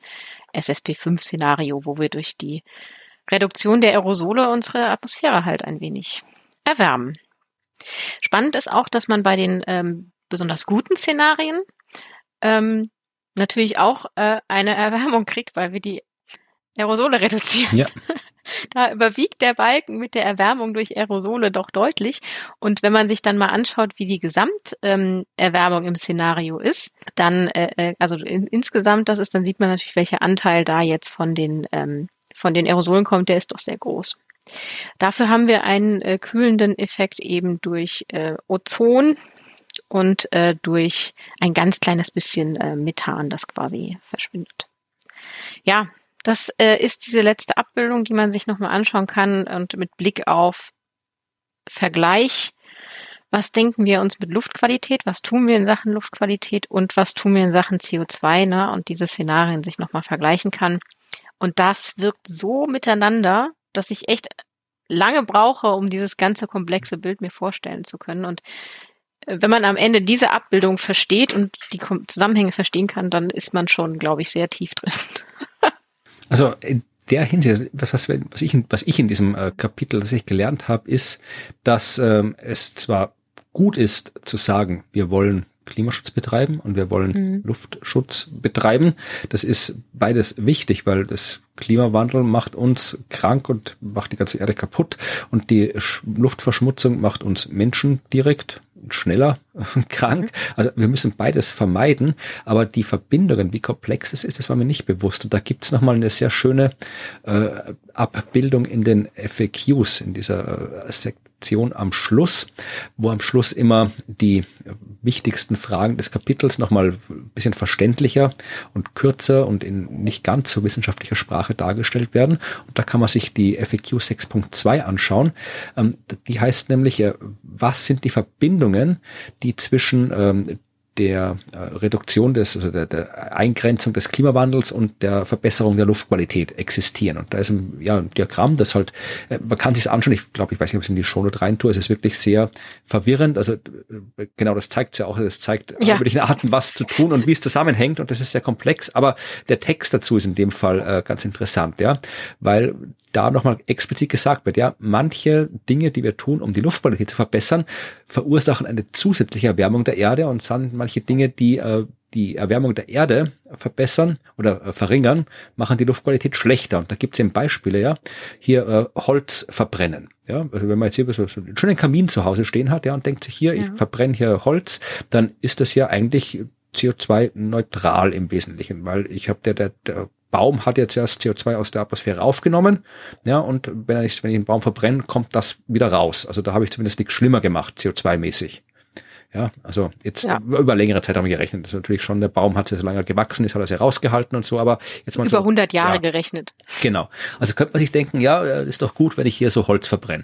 SSP5-Szenario, wo wir durch die Reduktion der Aerosole unsere Atmosphäre halt ein wenig erwärmen. Spannend ist auch, dass man bei den ähm, besonders guten Szenarien ähm, natürlich auch äh, eine Erwärmung kriegt, weil wir die Aerosole reduzieren. Ja. Da überwiegt der Balken mit der Erwärmung durch Aerosole doch deutlich. Und wenn man sich dann mal anschaut, wie die Gesamterwärmung ähm, im Szenario ist, dann, äh, äh, also in, insgesamt das ist, dann sieht man natürlich, welcher Anteil da jetzt von den, ähm, von den Aerosolen kommt, der ist doch sehr groß. Dafür haben wir einen äh, kühlenden Effekt eben durch äh, Ozon und äh, durch ein ganz kleines bisschen äh, Methan, das quasi verschwindet. Ja, das äh, ist diese letzte Abbildung, die man sich nochmal anschauen kann und mit Blick auf Vergleich. Was denken wir uns mit Luftqualität? Was tun wir in Sachen Luftqualität und was tun wir in Sachen CO2? Ne? Und diese Szenarien sich nochmal vergleichen kann. Und das wirkt so miteinander, dass ich echt lange brauche, um dieses ganze komplexe Bild mir vorstellen zu können. Und äh, wenn man am Ende diese Abbildung versteht und die Zusammenhänge verstehen kann, dann ist man schon, glaube ich, sehr tief drin. also in der Hinsicht, was, was, ich, was ich in diesem äh, Kapitel tatsächlich gelernt habe, ist, dass ähm, es zwar gut ist zu sagen, wir wollen Klimaschutz betreiben und wir wollen mhm. Luftschutz betreiben. Das ist beides wichtig, weil das Klimawandel macht uns krank und macht die ganze Erde kaputt und die Luftverschmutzung macht uns Menschen direkt schneller krank. Also wir müssen beides vermeiden, aber die Verbindungen, wie komplex es ist, das war mir nicht bewusst. Und da gibt's es nochmal eine sehr schöne äh, Abbildung in den FAQs, in dieser äh, Sektion am Schluss, wo am Schluss immer die wichtigsten Fragen des Kapitels nochmal ein bisschen verständlicher und kürzer und in nicht ganz so wissenschaftlicher Sprache dargestellt werden. Und da kann man sich die FAQ 6.2 anschauen. Ähm, die heißt nämlich, äh, was sind die Verbindungen, die zwischen ähm, der äh, Reduktion des, also der, der Eingrenzung des Klimawandels und der Verbesserung der Luftqualität existieren. Und da ist ein, ja, ein Diagramm, das halt, äh, man kann sich anschauen, ich glaube, ich weiß nicht, ob ich es in die Shownote reintue, es ist wirklich sehr verwirrend. Also äh, genau, das zeigt ja auch, es zeigt ja. über die Arten, was zu tun und wie es zusammenhängt und das ist sehr komplex, aber der Text dazu ist in dem Fall äh, ganz interessant, ja, weil da nochmal explizit gesagt wird, ja, manche Dinge, die wir tun, um die Luftqualität zu verbessern, verursachen eine zusätzliche Erwärmung der Erde und sind manche Dinge, die äh, die Erwärmung der Erde verbessern oder äh, verringern, machen die Luftqualität schlechter. Und da gibt es eben Beispiele, ja, hier äh, Holz verbrennen. Ja, also wenn man jetzt hier so, so einen schönen Kamin zu Hause stehen hat, ja, und denkt sich hier, ja. ich verbrenne hier Holz, dann ist das ja eigentlich CO2-neutral im Wesentlichen, weil ich habe der, der, der Baum hat ja zuerst CO2 aus der Atmosphäre aufgenommen, ja, und wenn, er nicht, wenn ich den Baum verbrenne, kommt das wieder raus. Also da habe ich zumindest nichts schlimmer gemacht, CO2-mäßig. Ja, also jetzt ja. über längere Zeit haben wir gerechnet. Das ist natürlich schon, der Baum hat so lange gewachsen ist, hat er sehr rausgehalten und so, aber jetzt mal Über so, 100 Jahre ja, gerechnet. Genau. Also könnte man sich denken, ja, äh, ist doch gut, wenn ich hier so Holz verbrenne.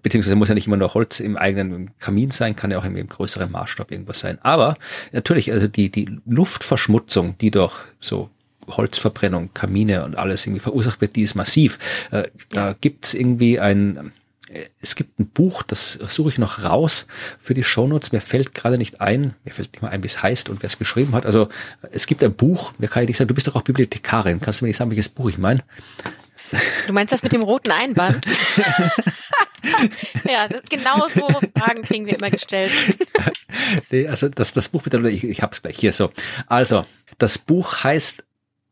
Beziehungsweise muss ja nicht immer nur Holz im eigenen Kamin sein, kann ja auch im, im größeren Maßstab irgendwas sein. Aber natürlich, also die, die Luftverschmutzung, die durch so Holzverbrennung, Kamine und alles irgendwie verursacht wird, die ist massiv. Äh, da gibt's irgendwie ein, äh, es gibt ein Buch, das suche ich noch raus für die Shownotes. Mir fällt gerade nicht ein, mir fällt nicht mal ein, wie es heißt und wer es geschrieben hat. Also es gibt ein Buch, mir kann ich nicht sagen, du bist doch auch Bibliothekarin. Kannst du mir nicht sagen, welches Buch ich meine? Du meinst das mit dem roten Einband? ja, das, genau so Fragen kriegen wir immer gestellt. nee, also das, das Buch, bitte, ich, ich hab's gleich hier so. Also, das Buch heißt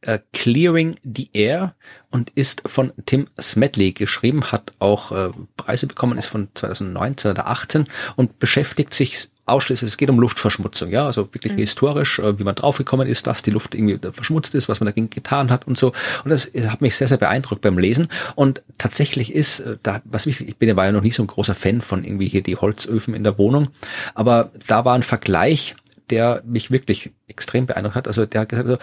äh, Clearing the Air und ist von Tim Smedley geschrieben, hat auch äh, Preise bekommen, ist von 2019 oder 18 und beschäftigt sich ausschließlich, es geht um Luftverschmutzung, ja, also wirklich mhm. historisch, äh, wie man draufgekommen ist, dass die Luft irgendwie verschmutzt ist, was man dagegen getan hat und so. Und das äh, hat mich sehr, sehr beeindruckt beim Lesen. Und tatsächlich ist, da, was mich, ich bin ja war ja noch nie so ein großer Fan von irgendwie hier die Holzöfen in der Wohnung, aber da war ein Vergleich, der mich wirklich extrem beeindruckt hat. Also der hat gesagt, also,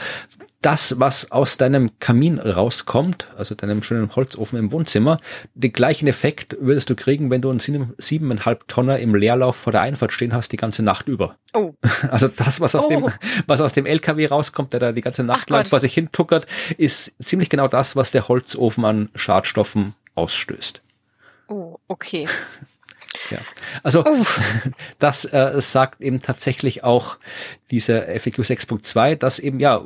das, was aus deinem Kamin rauskommt, also deinem schönen Holzofen im Wohnzimmer, den gleichen Effekt würdest du kriegen, wenn du einen siebeneinhalb Tonner im Leerlauf vor der Einfahrt stehen hast, die ganze Nacht über. Oh. Also das, was aus oh. dem, was aus dem LKW rauskommt, der da die ganze Nacht lang vor sich hin tuckert, ist ziemlich genau das, was der Holzofen an Schadstoffen ausstößt. Oh, okay. Ja, also Uff. das äh, sagt eben tatsächlich auch diese FAQ 6.2, dass eben ja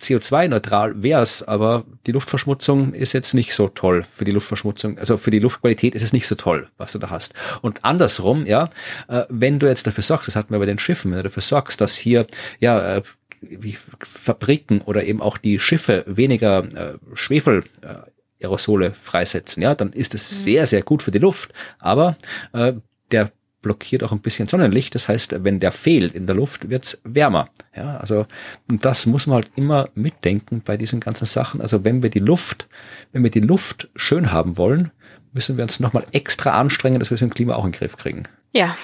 CO2-neutral wär's, aber die Luftverschmutzung ist jetzt nicht so toll für die Luftverschmutzung. Also für die Luftqualität ist es nicht so toll, was du da hast. Und andersrum, ja, äh, wenn du jetzt dafür sorgst, das hatten wir bei den Schiffen, wenn du dafür sorgst, dass hier, ja, äh, wie Fabriken oder eben auch die Schiffe weniger äh, Schwefel äh, Aerosole freisetzen, ja, dann ist es mhm. sehr, sehr gut für die Luft. Aber äh, der blockiert auch ein bisschen Sonnenlicht. Das heißt, wenn der fehlt in der Luft, wird's wärmer. Ja, also das muss man halt immer mitdenken bei diesen ganzen Sachen. Also wenn wir die Luft, wenn wir die Luft schön haben wollen, müssen wir uns nochmal extra anstrengen, dass wir es mit Klima auch in den Griff kriegen. Ja,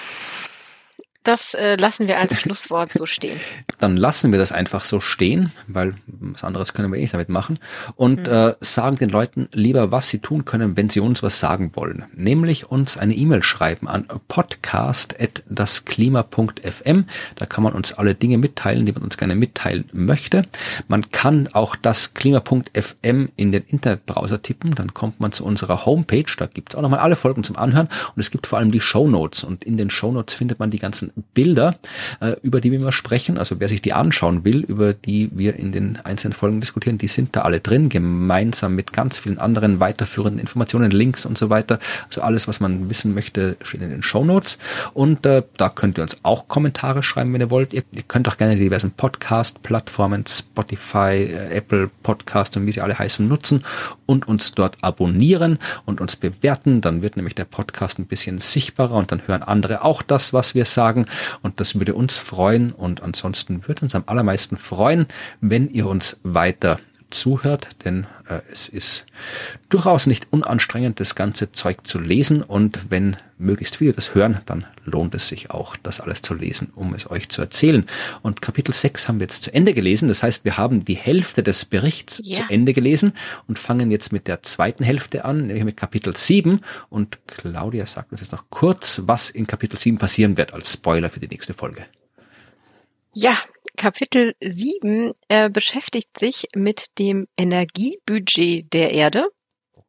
das äh, lassen wir als Schlusswort so stehen. Dann lassen wir das einfach so stehen, weil was anderes können wir eh nicht damit machen. Und mhm. äh, sagen den Leuten lieber, was sie tun können, wenn sie uns was sagen wollen. Nämlich uns eine E-Mail schreiben an podcast.dasklima.fm. Da kann man uns alle Dinge mitteilen, die man uns gerne mitteilen möchte. Man kann auch das Klima.fm in den Internetbrowser tippen. Dann kommt man zu unserer Homepage. Da gibt es auch nochmal alle Folgen zum Anhören. Und es gibt vor allem die Show Notes. Und in den Show Notes findet man die ganzen Bilder, äh, über die wir immer sprechen. Also wer sich die anschauen will, über die wir in den einzelnen Folgen diskutieren, die sind da alle drin, gemeinsam mit ganz vielen anderen weiterführenden Informationen, Links und so weiter. Also alles, was man wissen möchte, steht in den Show Notes. Und äh, da könnt ihr uns auch Kommentare schreiben, wenn ihr wollt. Ihr, ihr könnt auch gerne die diversen Podcast-Plattformen, Spotify, äh, Apple Podcast und wie sie alle heißen, nutzen und uns dort abonnieren und uns bewerten. Dann wird nämlich der Podcast ein bisschen sichtbarer und dann hören andere auch das, was wir sagen. Und das würde uns freuen. Und ansonsten würde uns am allermeisten freuen, wenn ihr uns weiter zuhört, denn äh, es ist durchaus nicht unanstrengend, das ganze Zeug zu lesen und wenn möglichst viele das hören, dann lohnt es sich auch, das alles zu lesen, um es euch zu erzählen. Und Kapitel 6 haben wir jetzt zu Ende gelesen, das heißt, wir haben die Hälfte des Berichts yeah. zu Ende gelesen und fangen jetzt mit der zweiten Hälfte an, nämlich mit Kapitel 7 und Claudia sagt uns jetzt noch kurz, was in Kapitel 7 passieren wird als Spoiler für die nächste Folge. Ja, Kapitel 7 äh, beschäftigt sich mit dem Energiebudget der Erde.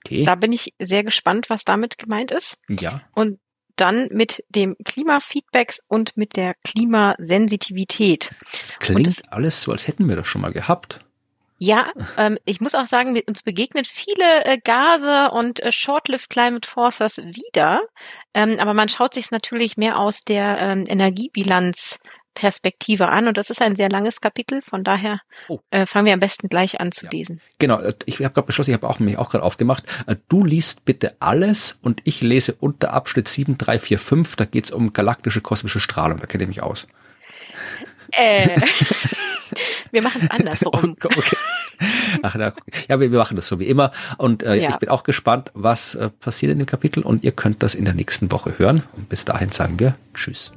Okay. Da bin ich sehr gespannt, was damit gemeint ist. Ja. Und dann mit dem Klimafeedbacks und mit der Klimasensitivität. Das klingt das, alles so, als hätten wir das schon mal gehabt. Ja, ähm, ich muss auch sagen, uns begegnet viele äh, Gase und äh, Short-Lived Climate Forces wieder, ähm, aber man schaut sich natürlich mehr aus der ähm, Energiebilanz Perspektive an. Und das ist ein sehr langes Kapitel, von daher oh. äh, fangen wir am besten gleich an zu ja. lesen. Genau, äh, ich habe gerade beschlossen, ich habe auch mich auch gerade aufgemacht. Äh, du liest bitte alles und ich lese unter Abschnitt 7345, da geht's um galaktische kosmische Strahlung, da kenne ich mich aus. Äh, wir machen es andersrum. Okay. Ach, na, ja, wir, wir, machen das so wie immer. Und äh, ja. ich bin auch gespannt, was äh, passiert in dem Kapitel. Und ihr könnt das in der nächsten Woche hören. Und bis dahin sagen wir Tschüss.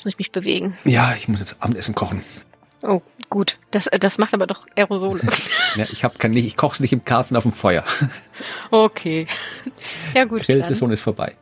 Jetzt muss ich mich bewegen. Ja, ich muss jetzt Abendessen kochen. Oh, gut. Das, das macht aber doch Aerosole. ja, ich habe kein ich koche es nicht im Karten auf dem Feuer. Okay. Ja, gut. Grillsaison ist vorbei.